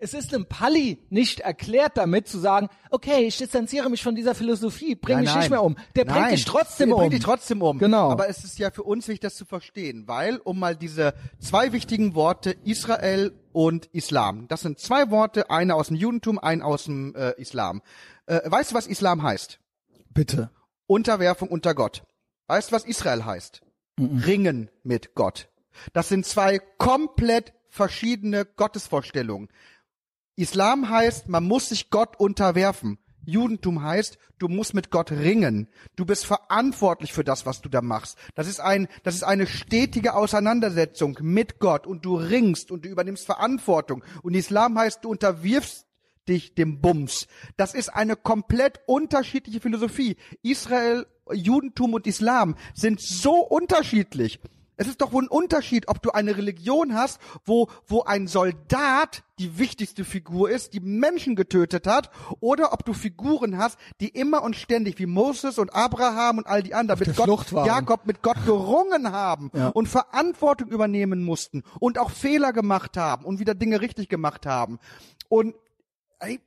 es ist einem Palli nicht erklärt damit zu sagen, okay, ich distanziere mich von dieser Philosophie, bring Nein, mich nicht mehr um. Der bringt Nein, dich trotzdem der um. bringt dich trotzdem um. Genau. Aber es ist ja für uns wichtig, das zu verstehen, weil, um mal diese zwei wichtigen Worte, Israel und Islam, das sind zwei Worte, eine aus dem Judentum, ein aus dem äh, Islam. Äh, weißt du, was Islam heißt? Bitte. Unterwerfung unter Gott. Weißt du, was Israel heißt? Ringen mit Gott. Das sind zwei komplett verschiedene Gottesvorstellungen. Islam heißt, man muss sich Gott unterwerfen. Judentum heißt, du musst mit Gott ringen. Du bist verantwortlich für das, was du da machst. Das ist ein, das ist eine stetige Auseinandersetzung mit Gott und du ringst und du übernimmst Verantwortung. Und Islam heißt, du unterwirfst dich dem Bums. Das ist eine komplett unterschiedliche Philosophie. Israel, Judentum und Islam sind so unterschiedlich. Es ist doch wohl ein Unterschied, ob du eine Religion hast, wo, wo ein Soldat die wichtigste Figur ist, die Menschen getötet hat, oder ob du Figuren hast, die immer und ständig wie Moses und Abraham und all die anderen der mit Gott. Jakob mit Gott gerungen haben Ja. und Verantwortung übernehmen mussten und auch Fehler gemacht haben und wieder Dinge richtig gemacht haben. Und ey,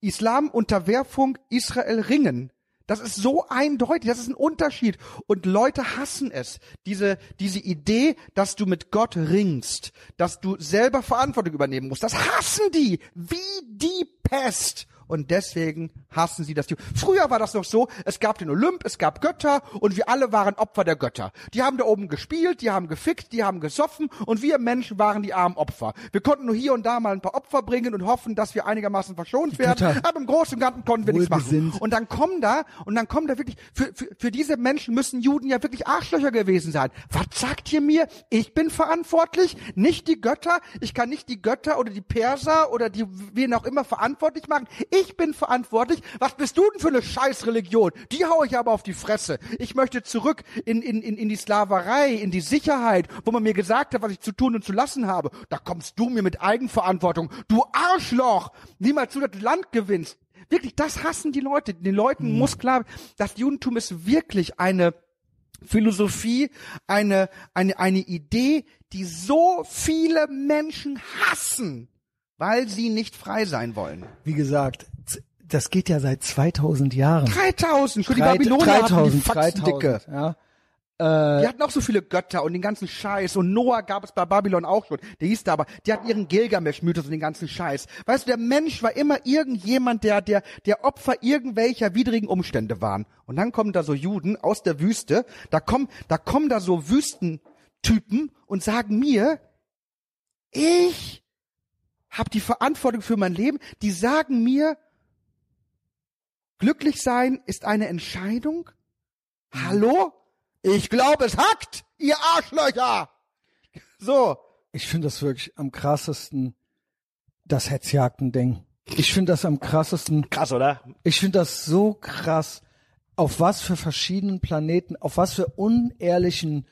Islam, Unterwerfung, Israel, Ringen. Das ist so eindeutig, das ist ein Unterschied. Und Leute hassen es. Diese, diese Idee, dass du mit Gott ringst, dass du selber Verantwortung übernehmen musst, das hassen die wie die Pest. Und deswegen hassen sie das. Früher war das noch so, es gab den Olymp, es gab Götter und wir alle waren Opfer der Götter. Die haben da oben gespielt, die haben gefickt, die haben gesoffen und wir Menschen waren die armen Opfer. Wir konnten nur hier und da mal ein paar Opfer bringen und hoffen, dass wir einigermaßen verschont werden. Aber im Großen und Ganzen konnten wir nichts machen. Und dann kommen da, und dann kommen da wirklich, für, für, für diese Menschen müssen Juden ja wirklich Arschlöcher gewesen sein. Was sagt ihr mir? Ich bin verantwortlich, nicht die Götter. Ich kann nicht die Götter oder die Perser oder die, wen auch immer verantwortlich machen. Ich bin verantwortlich. Was bist du denn für eine Scheißreligion? Die hau ich aber auf die Fresse. Ich möchte zurück in, in, in, in die Sklaverei, in die Sicherheit, wo man mir gesagt hat, was ich zu tun und zu lassen habe. Da kommst du mir mit Eigenverantwortung. Du Arschloch! Niemals du das Land gewinnst. Wirklich, das hassen die Leute. Den Leuten muss klar, das Judentum ist wirklich eine Philosophie, eine, eine, eine Idee, die so viele Menschen hassen, weil sie nicht frei sein wollen. Wie gesagt, das geht ja seit 2000 Jahren. 3000, schon die Babylonier hatten die 3000, Faxendicke. 3000, ja. Die hatten auch so viele Götter und den ganzen Scheiß. Und Noah gab es bei Babylon auch schon. Der hieß da aber, die hatten ihren Gilgamesch-Mythos und den ganzen Scheiß. Weißt du, der Mensch war immer irgendjemand, der, der, der Opfer irgendwelcher widrigen Umstände waren. Und dann kommen da so Juden aus der Wüste, da kommen, da kommen da so Wüstentypen und sagen mir, ich habe die Verantwortung für mein Leben. Die sagen mir, glücklich sein ist eine Entscheidung. Hallo? Ich glaube, es hackt, ihr Arschlöcher. So. Ich finde das wirklich am krassesten, das Hetzjagden-Ding. Ich finde das am krassesten. Krass, oder? Ich finde das so krass, auf was für verschiedenen Planeten, auf was für unehrlichen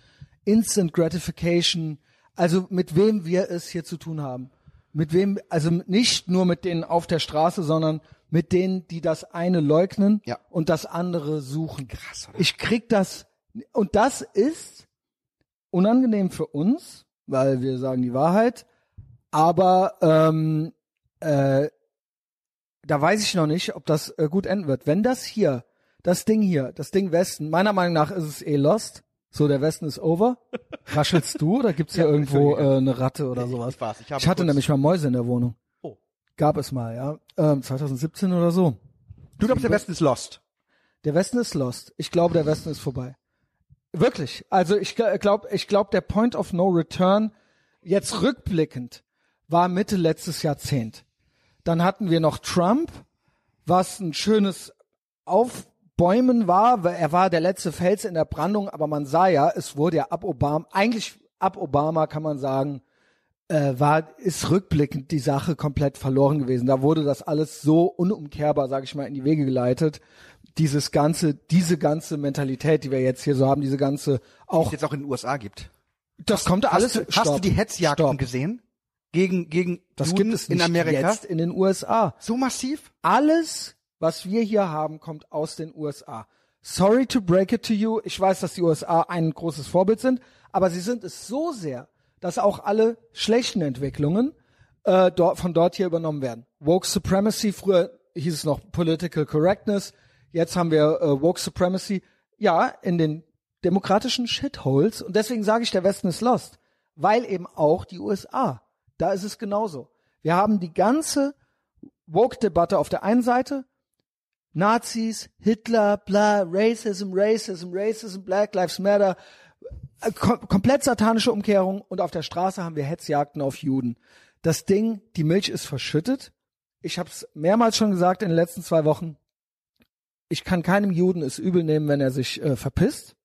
Instant Gratification, also mit wem wir es hier zu tun haben. Mit wem, also nicht nur mit denen auf der Straße, sondern mit denen, die das eine leugnen Ja. und das andere suchen. Krass, oder? Ich krieg das, und das ist unangenehm für uns, weil wir sagen die Wahrheit, aber ähm, äh, da weiß ich noch nicht, ob das äh, gut enden wird. Wenn das hier, das Ding hier, das Ding Westen, meiner Meinung nach ist es eh lost. So, der Westen ist over. Raschelst du oder gibt's hier Ja, irgendwo äh, eine Ratte oder sowas? Ich. Ich Ich hatte nämlich mal Mäuse in der Wohnung. Gab es mal, ja. Ähm, 2017 oder so. Du glaubst, der Westen ist lost. Der Westen ist lost. Ich glaube, der Westen ist vorbei. Wirklich. Also ich glaube, ich glaube, der Point of No Return jetzt rückblickend war Mitte letztes Jahrzehnt. Dann hatten wir noch Trump, was ein schönes Aufbäumen war. weil Er war der letzte Fels in der Brandung, aber man sah ja, es wurde ja ab Obama, eigentlich ab Obama kann man sagen, äh, war ist rückblickend die Sache komplett verloren gewesen. Da wurde das alles so unumkehrbar, sage ich mal, in die Wege geleitet. Dieses ganze, diese ganze Mentalität, die wir jetzt hier so haben, diese ganze auch, Die es jetzt auch in den USA gibt. das kommt alles. hast, du, hast du Stopp, die Hetzjagden stopp. gesehen? Gegen, gegen Das Juden gibt es in Amerika? jetzt in den USA. So massiv? Alles, was wir hier haben, kommt aus den USA. Sorry to break it to you. Ich weiß, dass die USA ein großes Vorbild sind, aber sie sind es so sehr, dass auch alle schlechten Entwicklungen äh, dort, von dort hier übernommen werden. Woke Supremacy, früher hieß es noch Political Correctness, jetzt haben wir äh, Woke Supremacy. Ja, in den demokratischen Shitholes und deswegen sage ich, der Westen ist lost, weil eben auch die USA, da ist es genauso. Wir haben die ganze Woke-Debatte auf der einen Seite, Nazis, Hitler, bla, Racism, Racism, Racism, Black Lives Matter, kom komplett satanische Umkehrung und auf der Straße haben wir Hetzjagden auf Juden. Das Ding, die Milch ist verschüttet. Ich habe es mehrmals schon gesagt in den letzten zwei Wochen. Ich kann keinem Juden es übel nehmen, wenn er sich äh, verpisst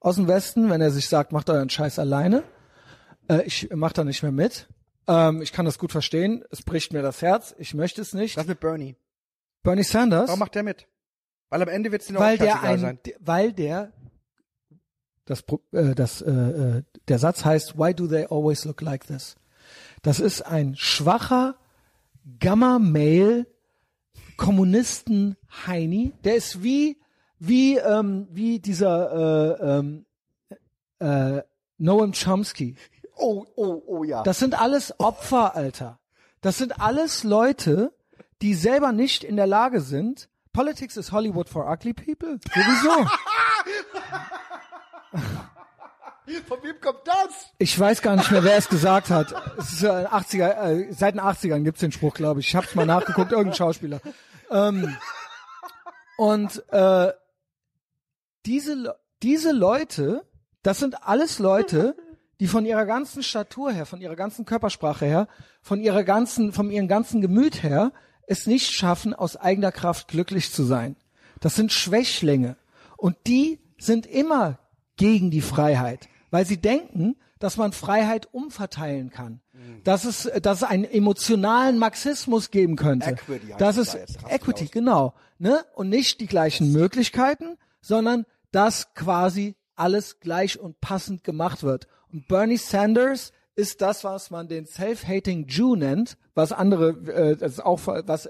aus dem Westen, wenn er sich sagt, macht euren Scheiß alleine. Äh, ich mach da nicht mehr mit. Ähm, ich kann das gut verstehen. Es bricht mir das Herz. Ich möchte es nicht. Was mit Bernie? Bernie Sanders, Warum macht der mit? Weil am Ende wird es dir noch weil auch der ein, sein. weil der das, Pro- äh, das äh, äh, der Satz heißt Why do they always look like this? Das ist ein schwacher Gamma Male Kommunisten Heini. Der ist wie wie ähm, wie dieser äh, ähm, äh, Noam Chomsky. Oh, oh, oh ja. Das sind alles Opfer, Alter. Das sind alles Leute, die selber nicht in der Lage sind. Politics is Hollywood for ugly people. Sowieso. Von wem kommt das? Ich weiß gar nicht mehr, wer es gesagt hat. Es ist äh, 80er, äh, seit den 80ern gibt's den Spruch, glaube ich. Ich hab's mal nachgeguckt, irgendein Schauspieler. Ähm, und äh, diese, diese Leute, das sind alles Leute, die von ihrer ganzen Statur her, von ihrer ganzen Körpersprache her, von ihrer ganzen, von ihrem ganzen Gemüt her, es nicht schaffen, aus eigener Kraft glücklich zu sein. Das sind Schwächlinge. Und die sind immer gegen die Freiheit, weil sie denken, dass man Freiheit umverteilen kann. Dass es, dass es einen emotionalen Marxismus geben könnte. Equity das es da Equity, genau, ne? Und nicht die gleichen Möglichkeiten, sondern dass quasi alles gleich und passend gemacht wird. Und Bernie Sanders ist das, was man den Self-Hating Jew nennt, was andere, äh, das ist auch was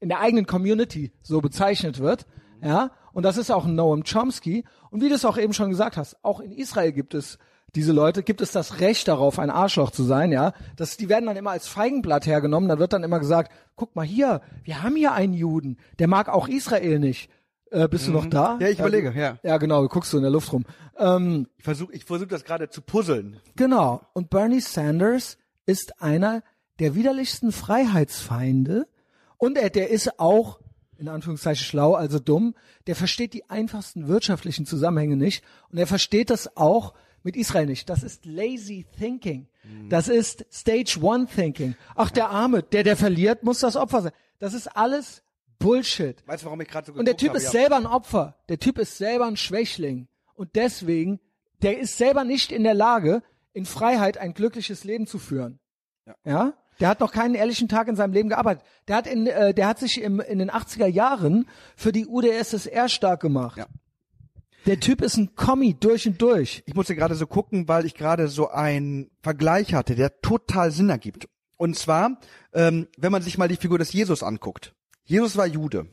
in der eigenen Community so bezeichnet wird, ja. Und das ist auch ein Noam Chomsky. Und wie du es auch eben schon gesagt hast, auch in Israel gibt es diese Leute, gibt es das Recht darauf, ein Arschloch zu sein, ja. Das, die werden dann immer als Feigenblatt hergenommen. Dann wird dann immer gesagt, guck mal hier, wir haben hier einen Juden, der mag auch Israel nicht. Äh, bist du noch da? Ja, ich überlege, ja. Ja, genau, du guckst so in der Luft rum. Ähm, Ich versuche ich versuch das gerade zu puzzeln. Genau. Und Bernie Sanders ist einer der widerlichsten Freiheitsfeinde. Und er, der ist auch, in Anführungszeichen schlau, also dumm. Der versteht die einfachsten wirtschaftlichen Zusammenhänge nicht. Und er versteht das auch mit Israel nicht. Das ist lazy thinking. Das ist Stage One Thinking. Ach, der Arme, der, der verliert, muss das Opfer sein. Das ist alles Bullshit. Weißt du, warum ich gerade so Und der Typ habe? ist Ja. selber ein Opfer. Der Typ ist selber ein Schwächling. Und deswegen, der ist selber nicht in der Lage, in Freiheit ein glückliches Leben zu führen. Ja. Der hat noch keinen ehrlichen Tag in seinem Leben gearbeitet. Der hat in, äh, der hat sich im, in den 80er Jahren für die UdSSR stark gemacht. Ja. Der Typ ist ein Kommi durch und durch. Ich musste gerade so gucken, weil ich gerade so einen Vergleich hatte, der total Sinn ergibt. Und zwar, ähm, wenn man sich mal die Figur des Jesus anguckt. Jesus war Jude.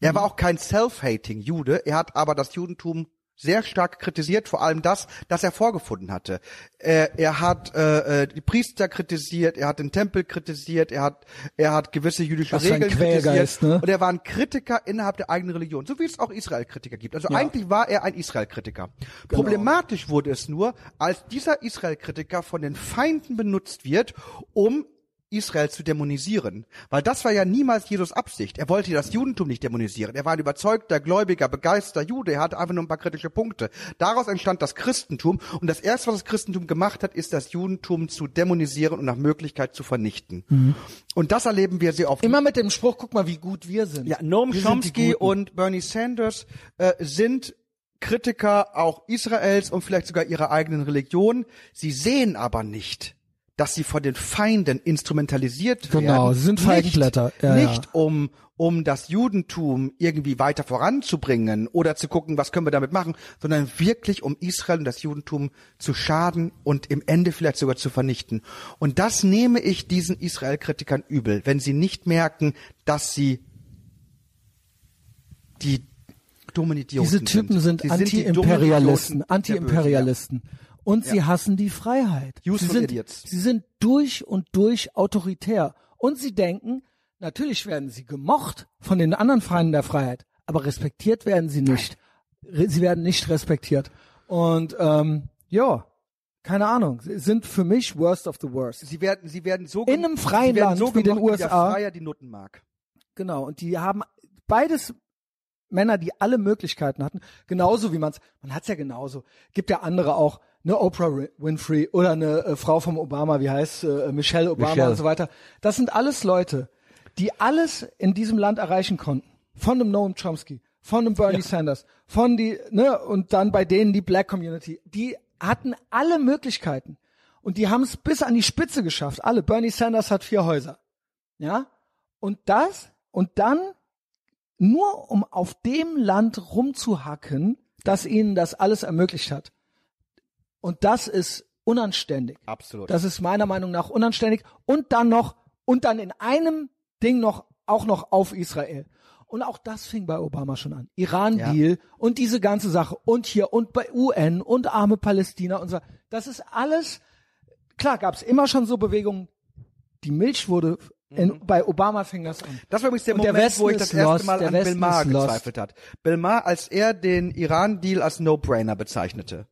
Er war auch kein self-hating Jude. Er hat aber das Judentum sehr stark kritisiert, vor allem das, das er vorgefunden hatte. Er, er hat äh, äh, die Priester kritisiert, er hat den Tempel kritisiert, er hat er hat gewisse jüdische Was Regeln kritisiert ne? und er war ein Kritiker innerhalb der eigenen Religion, so wie es auch Israel-Kritiker gibt. Also eigentlich war er ein Israel-Kritiker. Genau. Problematisch wurde es nur, als dieser Israel-Kritiker von den Feinden benutzt wird, um Israel zu dämonisieren. Weil das war ja niemals Jesus Absicht. Er wollte das Judentum nicht dämonisieren. Er war ein überzeugter, gläubiger, begeisterter Jude. Er hatte einfach nur ein paar kritische Punkte. Daraus entstand das Christentum. Und das erste, was das Christentum gemacht hat, ist das Judentum zu dämonisieren und nach Möglichkeit zu vernichten. Und das erleben wir sehr oft. Immer mit dem Spruch, guck mal, wie gut wir sind. Ja, Noam Wir Chomsky und Bernie Sanders äh, sind Kritiker auch Israels und vielleicht sogar ihrer eigenen Religion. Sie sehen aber nicht, dass sie von den Feinden instrumentalisiert werden. Genau, sie sind Feigenblätter. Nicht, Ja, nicht ja. um um das Judentum irgendwie weiter voranzubringen oder zu gucken, was können wir damit machen, sondern wirklich um Israel und das Judentum zu schaden und im Ende vielleicht sogar zu vernichten. Und das nehme ich diesen Israel-Kritikern übel, wenn sie nicht merken, dass sie die dummen Idioten Diese Typen sind, die dummen Anti-Imperialisten, Idioten der. Und sie hassen die Freiheit. Useful sie sind, idiots. sie sind durch und durch autoritär. Und sie denken, natürlich werden sie gemocht von den anderen Feinden der Freiheit, aber respektiert werden sie nicht. Sie werden nicht respektiert. Und ähm, ja, keine Ahnung, sie sind für mich worst of the worst. Ja. Sie werden, sie werden so In einem freien Land so wie den gemocht, der USA. Freier die Nutten mag. Genau, und die haben beides Männer, die alle Möglichkeiten hatten, genauso wie man's, man hat's ja genauso. Gibt ja andere auch, eine Oprah Wi- Winfrey oder eine äh, Frau vom Obama, wie heißt äh, Michelle Obama Michelle. und so weiter. Das sind alles Leute, die alles in diesem Land erreichen konnten. Von dem Noam Chomsky, von dem Bernie Sanders, von die, ne, und dann bei denen die Black Community. Die hatten alle Möglichkeiten. Und die haben es bis an die Spitze geschafft. Alle. Bernie Sanders hat vier Häuser. Ja? Und das, und dann nur um auf dem Land rumzuhacken, das ihnen das alles ermöglicht hat. Und das ist unanständig. Absolut. Das ist meiner Meinung nach unanständig. Und dann noch, und dann in einem Ding noch, auch noch auf Israel. Und auch das fing bei Obama schon an. Iran-Deal und diese ganze Sache und hier und bei UN und arme Palästina und so. Das ist alles, klar gab es immer schon so Bewegungen. Die Milch wurde, in, bei Obama fing das an. Das war übrigens der Und der Moment, Westen wo ich das erste lost, Mal der an Bill Maher gezweifelt hat. Bill Maher, als er den Iran-Deal als No-Brainer bezeichnete.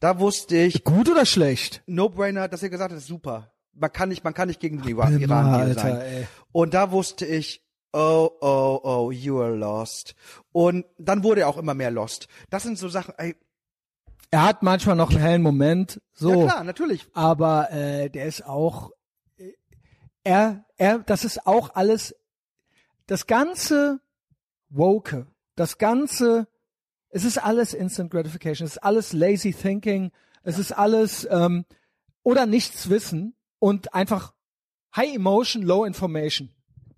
Da wusste ich, Gut oder schlecht? No-Brainer, dass er gesagt hat, ist super. Man kann nicht, man kann nicht gegen den Maher, Iran-Deal Alter, sein. ey. Und da wusste ich, oh, oh, oh, you are lost. Und dann wurde er auch immer mehr lost. Das sind so Sachen, ey, Er hat manchmal noch einen hellen Moment, so. ja klar, natürlich. aber äh, der ist auch äh, er er das ist auch alles das ganze woke das ganze es ist alles instant gratification. Es ist alles lazy thinking. Es ist alles ähm, oder nichts wissen und einfach high emotion low information.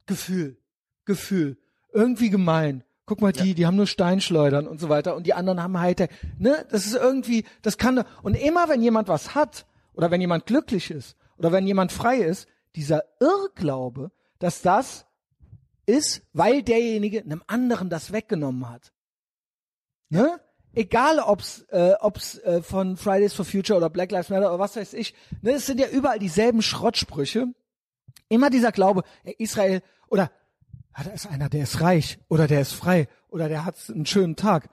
Gefühl Gefühl. Irgendwie gemein. Guck mal die die haben nur Steinschleudern und so weiter und die anderen haben halt ne? Das ist irgendwie das kann und immer wenn jemand was hat oder wenn jemand glücklich ist oder wenn jemand frei ist dieser Irrglaube dass das ist weil derjenige einem anderen das weggenommen hat ne egal ob's äh, ob's äh, von Fridays for Future oder Black Lives Matter oder was weiß ich ne es sind ja überall dieselben Schrottsprüche immer dieser Glaube, Israel oder ja, da ist einer, der ist reich oder der ist frei oder der hat einen schönen Tag.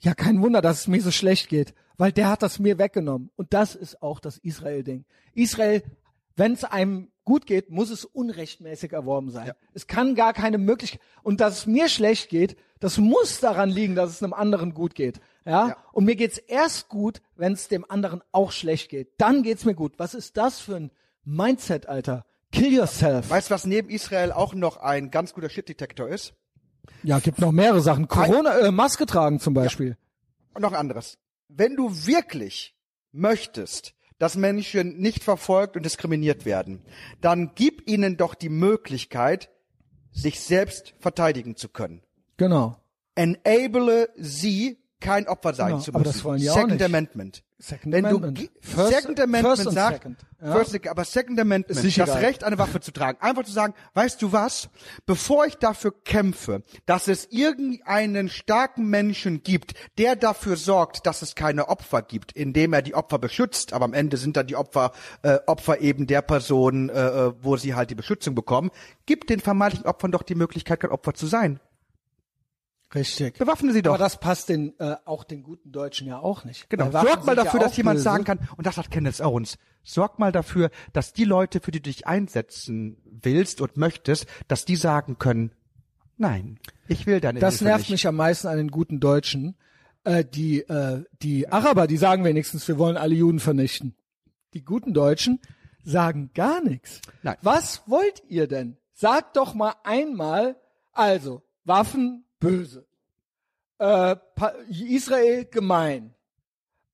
Ja, kein Wunder, dass es mir so schlecht geht, weil der hat das mir weggenommen. Und das ist auch das Israel-Ding. Israel, wenn es einem gut geht, muss es unrechtmäßig erworben sein. Es kann gar keine Möglichkeit. Und dass es mir schlecht geht, das muss daran liegen, dass es einem anderen gut geht. Ja. Ja. Und mir geht's erst gut, wenn es dem anderen auch schlecht geht. Dann geht's mir gut. Was ist das für ein Mindset, Alter? Kill yourself. Weißt du, was neben Israel auch noch ein ganz guter Shit-Detektor ist? Ja, gibt noch mehrere Sachen. Corona, äh, Maske tragen zum Beispiel. Und noch anderes. Wenn du wirklich möchtest, dass Menschen nicht verfolgt und diskriminiert werden, dann gib ihnen doch die Möglichkeit, sich selbst verteidigen zu können. Genau. Enable sie, kein Opfer sein Genau, zu aber müssen. das wollen die auch Second nicht. Amendment. Second Wenn Amendment. du First- Second Amendment First sagt, Second, ja. First, aber Second Amendment, Sicherheit. das Recht, eine Waffe zu tragen. Einfach zu sagen, weißt du was? Bevor ich dafür kämpfe, dass es irgendeinen starken Menschen gibt, der dafür sorgt, dass es keine Opfer gibt, indem er die Opfer beschützt, aber am Ende sind dann die Opfer äh, Opfer eben der Person, äh, äh, wo sie halt die Beschützung bekommen, gibt den vermeintlichen Opfern doch die Möglichkeit, kein Opfer zu sein. Richtig. Bewaffne sie doch. Aber das passt den, äh, auch den guten Deutschen ja auch nicht. Genau. Weil Waffen Sorg mal dafür, ja dass jemand böse. sagen kann, und das hat Kenneth Owens, sorg mal dafür, dass die Leute, für die du dich einsetzen willst und möchtest, dass die sagen können, nein, ich will deine Das Hilfe nervt nicht. mich am meisten an den guten Deutschen. Äh, die, äh, die Araber, die sagen wenigstens, wir wollen alle Juden vernichten. Die guten Deutschen sagen gar nichts. Nein. Was wollt ihr denn? Sagt doch mal einmal, also, Waffen böse. Äh, Israel gemein.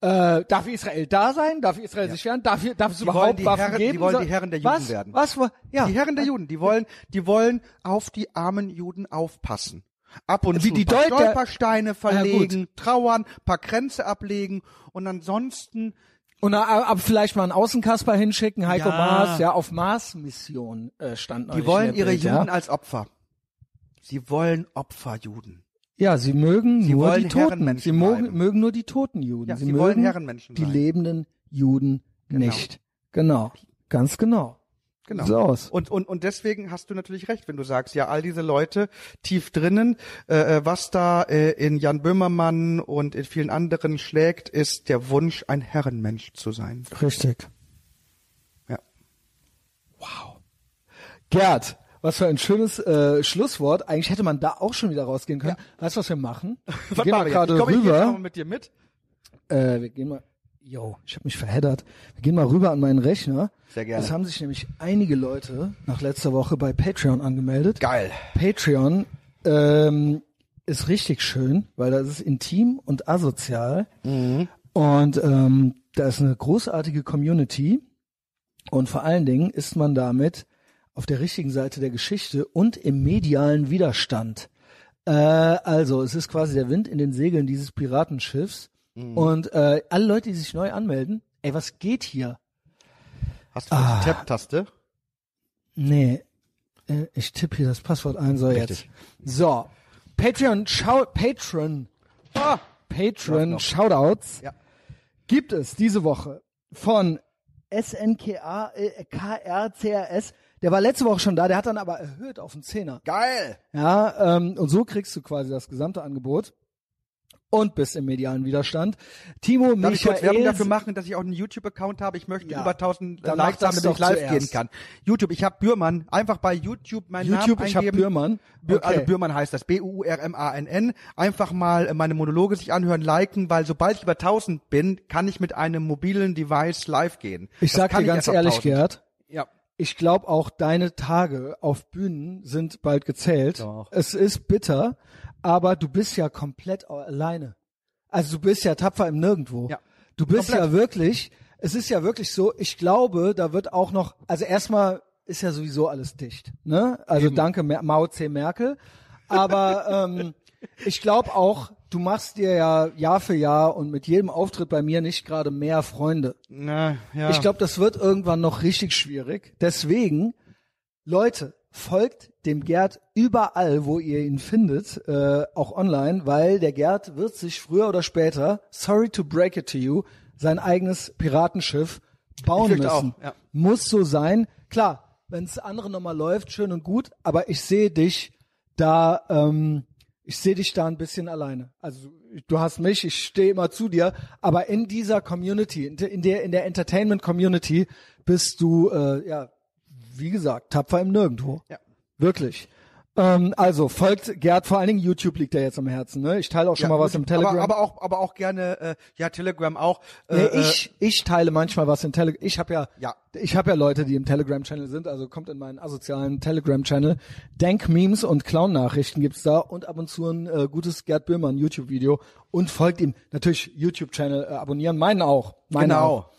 Äh, darf Israel da sein? Darf Israel sich wehren? Darf, darf es Die wollen überhaupt die Waffen Herren- die geben? wollen So- die Herren der Juden was? werden. Was? Ja. Die Herren der Juden, die wollen, die wollen auf die armen Juden aufpassen. Ab und Wie zu die paar Deut- Stolpersteine verlegen, trauern, paar Grenze ablegen und ansonsten Und äh, ab vielleicht mal einen Außenkasper hinschicken, Heiko Ja. Maas, ja, auf Mars-Mission äh, stand die wollen ihre Bild, Juden ja. als Opfer. Sie wollen Opferjuden. ja, sie mögen Sie nur die Toten. Sie mögen, bleiben. mögen nur die toten Juden. Ja, sie, sie mögen wollen Herrenmenschen die sein. lebenden Juden nicht. Genau. Ganz genau. Genau. So aus. Und, und, und deswegen hast du natürlich recht, wenn du sagst, ja, all diese Leute tief drinnen, äh, äh, was da äh, in Jan Böhmermann und in vielen anderen schlägt, ist der Wunsch, ein Herrenmensch zu sein. Richtig. Ja. Gerd, was für ein schönes äh, Schlusswort. Eigentlich hätte man da auch schon wieder rausgehen können. Weißt du, was wir machen? Wir Was gehen mal gerade Ich ich rüber. mal mit dir mit. Äh, wir gehen mal. Yo, ich habe mich verheddert. Wir gehen mal rüber an meinen Rechner. Sehr gerne. Es haben sich nämlich einige Leute nach letzter Woche bei Patreon angemeldet. Geil. Patreon ähm, ist richtig schön, weil das ist intim und asozial. Mhm. Und ähm, da ist eine großartige Community. Und vor allen Dingen ist man damit auf der richtigen Seite der Geschichte und im medialen Widerstand. Äh, also, es ist quasi der Wind in den Segeln dieses Piratenschiffs. Und äh, alle Leute, die sich neu anmelden, ey, was geht hier? Hast du die Tab-Taste? Nee, äh, ich tippe hier das Passwort ein, so Richtig. jetzt. So, Patreon, Schau Patreon, Ah, Patreon noch. Shoutouts Ja. gibt es diese Woche von SNKA, äh, KRCRS. Der war letzte Woche schon da, der hat dann aber erhöht auf einen Zehner. geil. Ja, ähm, und so kriegst du quasi das gesamte Angebot und bist im medialen Widerstand. Timo Darf ich kurz Werbung Michael, dafür machen, dass ich auch einen YouTube-Account habe? Ich möchte Ja. über 1000 Dann Likes haben, damit ich live zuerst. gehen kann. YouTube, ich habe Bürmann. Einfach bei YouTube meinen YouTube, Namen ich hab eingeben. Bürmann. Bür, Okay. Also Bürmann heißt das. B-U-R-M-A-N-N. Einfach mal meine Monologe sich anhören, liken, weil sobald ich über 1000 bin, kann ich mit einem mobilen Device live gehen. ich Das sag dir ganz ehrlich, 1000. Gerd. Ich glaube auch deine Tage auf Bühnen sind bald gezählt. Doch. Es ist bitter, aber du bist ja komplett alleine. Also du bist ja tapfer im Nirgendwo. Ja. Du bist Komplett. ja wirklich, es ist ja wirklich so, ich glaube, da wird auch noch, also erstmal ist ja sowieso alles dicht. Ne? Also danke Mer Mao C. Merkel. Aber ähm, ich glaube auch, du machst dir ja Jahr für Jahr und mit jedem Auftritt bei mir nicht gerade mehr Freunde. Na, ja. Ich glaube, das wird irgendwann noch richtig schwierig. Deswegen, Leute, folgt dem Gerd überall, wo ihr ihn findet, äh, auch online, weil der Gerd wird sich früher oder später, sorry to break it to you, sein eigenes Piratenschiff bauen müssen. auch, ja. Muss so sein. Klar, wenn es andere nochmal läuft, schön und gut, aber ich sehe dich da, ähm, ich sehe dich da ein bisschen alleine. Also du hast mich, ich stehe immer zu dir, aber in dieser Community, in der in der, in der Entertainment Community bist du äh, ja, wie gesagt, tapfer im Nirgendwo. Ja. Wirklich. Ähm, also folgt Gerd, vor allen Dingen YouTube liegt dir jetzt am Herzen. Ne? Ich teile auch schon Ja, mal was im Telegram. Aber, aber auch, aber auch gerne, äh, ja, Telegram auch. Äh, Nee, äh, ich, ich teile manchmal was in Telegram. Ich habe ja, Ja. ich habe ja Leute, die im Telegram-Channel sind. Also kommt in meinen asozialen Telegram-Channel. Denk-Memes und Clown-Nachrichten gibt's da und ab und zu ein äh, gutes Gerd Böhmermann YouTube-Video und folgt ihm natürlich YouTube-Channel äh, abonnieren. Meinen auch. Meinen Genau. auch.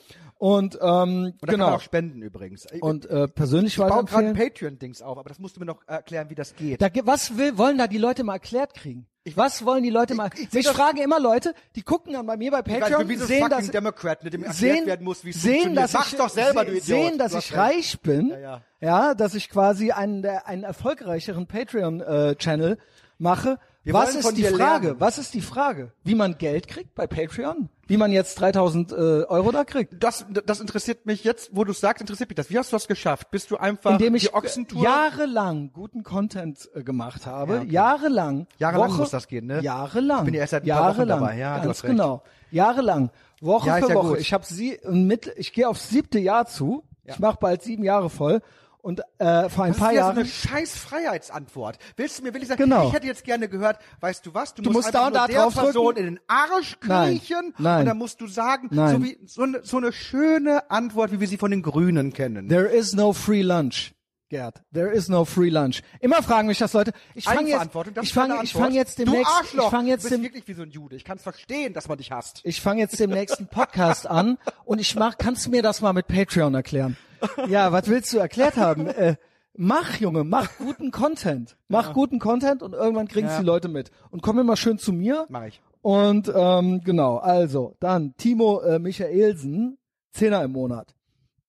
Und ähm, und da kann man genau. auch spenden übrigens. Ich Und äh, persönlich ich baue gerade ein weiterempfehlen. Patreon-Dings auf, aber das musst du mir noch erklären, wie das geht. Da, was will, wollen da die Leute mal erklärt kriegen? was wollen die Leute mal? ich Ich, fragen immer Leute, die gucken dann bei mir bei Ich weiß, Patreon, wie so sehen, dass Democrat, mit dem sehen, werden muss, wie es sehen, dass Mach's ich, doch selber, se- du Idiot. sehen, dass ich reich bin, Ja, ja. ja, dass ich quasi einen, einen erfolgreicheren Patreon-Channel mache. Wir was ist die Frage? lernen. Was ist die Frage? Wie man Geld kriegt bei Patreon? Wie man jetzt 3000 äh, Euro da kriegt? Das, das interessiert mich jetzt, wo du sagst, interessiert mich das. Wie hast du das geschafft? Bist du einfach Indem ich die Ochsentour? jahrelang guten Content äh, gemacht habe, Ja, okay. jahrelang. Jahrelang Woche, muss das gehen, ne? Jahrelang. Ich bin ja erst seit ein paar Wochen jahrelang, dabei, ja, ganz genau. Jahrelang, Woche Ja, für ja Woche. gut. Ich habe sie mit, ich gehe aufs siebte Jahr zu. Ich mache bald sieben Jahre voll und äh, vor ein Das paar ist ja so Jahren. eine scheiß Freiheitsantwort. Willst du mir wirklich sagen, Genau. ich hätte jetzt gerne gehört, weißt du was, du, Du musst musst da und da der draufdrücken. Person in den Arsch Nein. kriechen Nein. und dann musst du sagen, Nein. so wie so eine, so eine schöne Antwort, wie wir sie von den Grünen kennen. There is no free lunch. Gerd, there is no free lunch. Immer fragen mich das Leute. Ich fange jetzt, ich fange, ich fange jetzt du demnächst, Arschloch, ich fange jetzt du dem, wirklich wie so ein Jude. Ich kann es verstehen, dass man dich hasst. Ich fange jetzt den nächsten Podcast an und ich mach, kannst du mir das mal mit Patreon erklären? Ja, was willst du erklärt haben? Äh, mach, Junge, mach guten Content. Mach guten Content und irgendwann kriegen Ja. die Leute mit. Und komm immer schön zu mir. Mach ich. Und ähm, genau, also, dann Timo äh, Michaelsen, Zehner im Monat.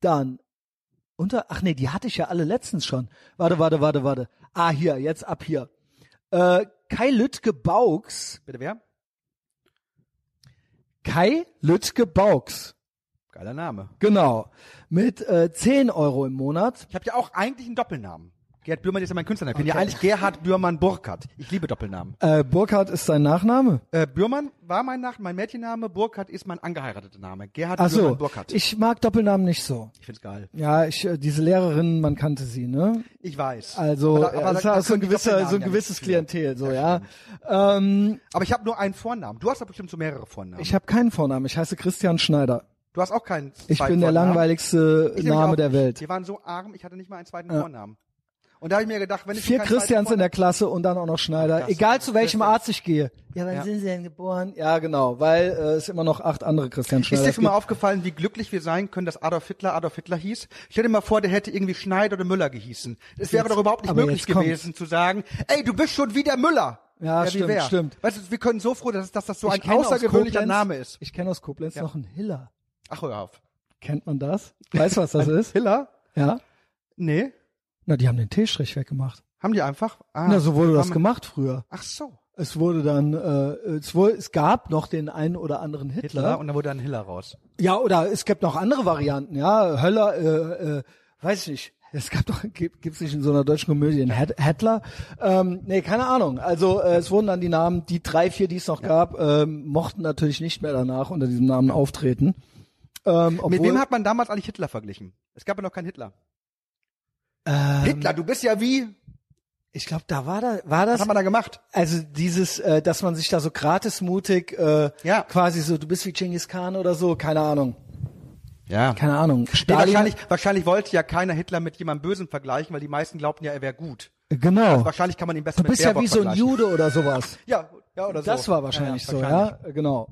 Dann unter, ach nee, die hatte ich ja alle letztens schon. Warte, warte, warte, warte. Ah, hier, jetzt ab hier. Äh, Kai Lütke Bauks. Bitte wer? Kai Lütke Bauks. Geiler Name. Genau. Mit äh, 10 Euro im Monat. Ich habe ja auch eigentlich einen Doppelnamen. Gerhard Bührmann ist ja mein Künstlername. Ich bin ja eigentlich Gerhard Bührmann Burkhardt. Ich liebe Doppelnamen. Äh, Burkhardt ist sein Nachname. Äh, Bührmann war mein Nach mein Mädchenname, Burkhardt ist mein angeheirateter Name. Gerhard Ach Bührmann so, Burkhardt. ich mag Doppelnamen nicht so. ich find's geil. Ja, ich, äh, diese Lehrerin, man kannte sie, ne? Ich weiß. Also, Aber aber ja, da- es da war so ein gewisser, so ein ja gewisses. Klientel, so, Das ja. Ähm, Aber ich habe nur einen Vornamen. Du hast doch bestimmt so mehrere Vornamen. ich habe keinen Vornamen. Ich heiße Christian Schneider. Du hast auch keinen Ich zweiten bin der langweiligste Ich Name auch der. Welt. Wir waren so arm, ich hatte nicht mal einen zweiten Ja. Vornamen. Und da habe ich mir gedacht, wenn ich Vier Christians in der Klasse und dann auch noch Schneider. Das- Egal zu welchem das- Arzt ich gehe. Ja, wann Ja. sind Sie denn geboren? Ja, genau, weil äh, es immer noch acht andere Christian Ist Schneider dir schon mal aufgefallen, wie glücklich wir sein können, dass Adolf Hitler Adolf Hitler hieß? Stell dir mal vor, der hätte irgendwie Schneider oder Müller gehießen. Es wäre doch überhaupt nicht möglich gewesen zu sagen, ey, du bist schon wieder Müller. Ja, wie stimmt, stimmt. Weißt du, wir können so froh, dass, dass das so Ich ein außergewöhnlicher Koblenz- Name ist. Ich kenne aus Koblenz noch einen Hiller. Ach, hör auf. Kennt man das? Weißt du, was das ist? Hiller? Ja? Nee. Na, die haben den T-Strich weggemacht. Haben die einfach? Ah, Na, so wurde das gemacht früher. Ach so. Es wurde dann, äh, es, wurde, es gab noch den einen oder anderen Hitler. Hitler und dann wurde ein Hiller raus. Ja, oder es gibt noch andere Varianten, ja. Höller, äh, äh, weiß ich nicht. Es gab doch, gibt, gibt's nicht in so einer deutschen Komödie einen Hettler? Ähm, nee, keine Ahnung. Also äh, es wurden dann die Namen, die drei, vier, die es noch gab, ähm, mochten natürlich nicht mehr danach unter diesem Namen auftreten. Ähm, obwohl, Mit wem hat man damals eigentlich Hitler verglichen? Es gab ja noch keinen Hitler. ähm, Hitler, du bist ja wie? Ich glaube, da war da, war Was das. hat man da gemacht? Also dieses, äh, dass man sich da so gratismutig, äh, Ja. quasi so, du bist wie Genghis Khan oder so, keine Ahnung, Ja. keine Ahnung. Nee, Stalin, wahrscheinlich, wahrscheinlich wollte ja keiner Hitler mit jemandem Bösen vergleichen, weil die meisten glaubten ja, er wäre gut. genau. Wahrscheinlich kann man ihn besser Du bist ja wie so ein. Jude oder sowas. Ja, ja oder so. Das war wahrscheinlich ja, so, wahrscheinlich. ja, genau.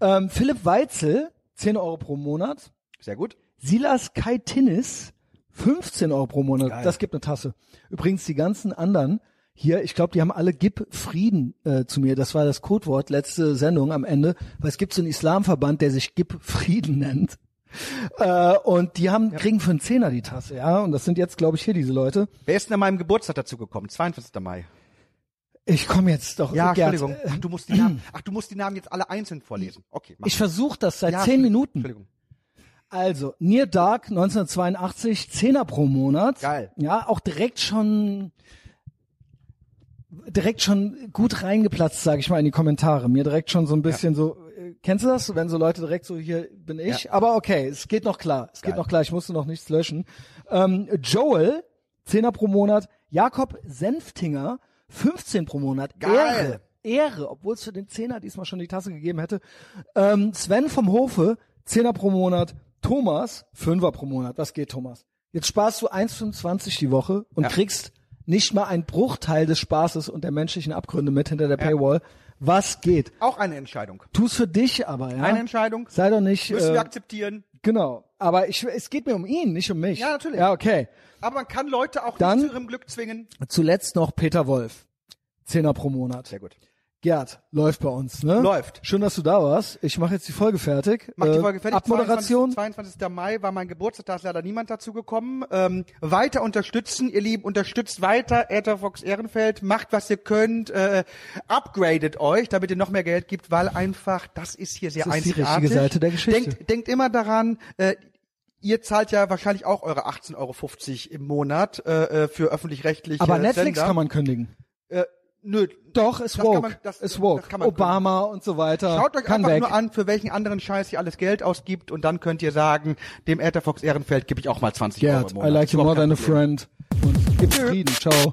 Ähm, Philipp Weitzel, 10 Euro pro Monat. Sehr gut. Silas Kaitinis, 15 Euro pro Monat. Geil. Das gibt eine Tasse. Übrigens die ganzen anderen hier, ich glaube, die haben alle Gib Frieden äh, zu mir. Das war das Codewort letzte Sendung am Ende, weil es gibt so einen Islamverband, der sich Gib Frieden nennt. Äh, und die haben kriegen für einen Zehner die Tasse, ja. Und das sind jetzt, glaube ich, hier diese Leute. Wer ist denn an meinem Geburtstag dazu gekommen? 42. Mai. Ich komme jetzt doch. Ja, Gerd, Entschuldigung. Ach, du musst die Namen, ach, du musst die Namen jetzt alle einzeln vorlesen. Okay, mach. Ich versuche das seit Ja, zehn. Minuten. Entschuldigung. Also, Near Dark 1982, Zehner pro Monat. Geil. Ja, auch direkt schon direkt schon gut reingeplatzt, sage ich mal, in die Kommentare. Mir direkt schon so ein bisschen so, äh, kennst du das? Wenn so Leute direkt so, hier bin ich. Aber okay, es geht noch klar. Es geht Geil. noch klar, ich musste noch nichts löschen. Ähm, Joel, Zehner pro Monat. Jakob Senftinger, 15 pro Monat. Geil. Ehre. Ehre, obwohl es für den Zehner diesmal schon die Tasse gegeben hätte. Ähm, Sven vom Hofe, Zehner pro Monat. Thomas, Fünfer pro Monat. Was geht, Thomas? Jetzt sparst du 1,25 die Woche und Ja. kriegst nicht mal einen Bruchteil des Spaßes und der menschlichen Abgründe mit hinter der Paywall. Was geht? Auch eine Entscheidung. Tu's für dich aber, ja? Eine Entscheidung. Sei doch nicht, Müssen wir äh, akzeptieren. genau. Aber ich, es geht mir um ihn, nicht um mich. Ja, natürlich. Ja, okay. Aber man kann Leute auch Dann- nicht zu ihrem Glück zwingen. Zuletzt noch Peter Wolf. Zehner pro Monat. Sehr gut. Gerd, läuft bei uns, ne? Läuft. Schön, dass du da warst. Ich mache jetzt die Folge fertig. Mach die Äh, Folge fertig. Abmoderation. 22, 22. Mai war mein Geburtstag, da ist leider niemand dazu gekommen. Ähm, weiter unterstützen, ihr Lieben, unterstützt weiter Etherfox Ehrenfeld, macht was ihr könnt, äh, upgradet euch, damit ihr noch mehr Geld gibt, weil einfach, das ist hier sehr Das ist die richtige Seite der Geschichte. Denkt, denkt immer daran, äh, Ihr zahlt ja wahrscheinlich auch eure 18,50 Euro im Monat äh, äh, für öffentlich-rechtliche Aber Netflix Sender. kann man kündigen. Äh, nö, Doch, kann woke. man- das- das woke. Obama und so weiter. Schaut euch kann einfach weg. nur an, für welchen anderen Scheiß ihr alles Geld ausgibt und dann könnt ihr sagen, dem Etherfox Ehrenfeld gebe ich auch mal 20 Euro Gerd, im I Monat. like Ist you more than a friend. Und gib Frieden. Ciao.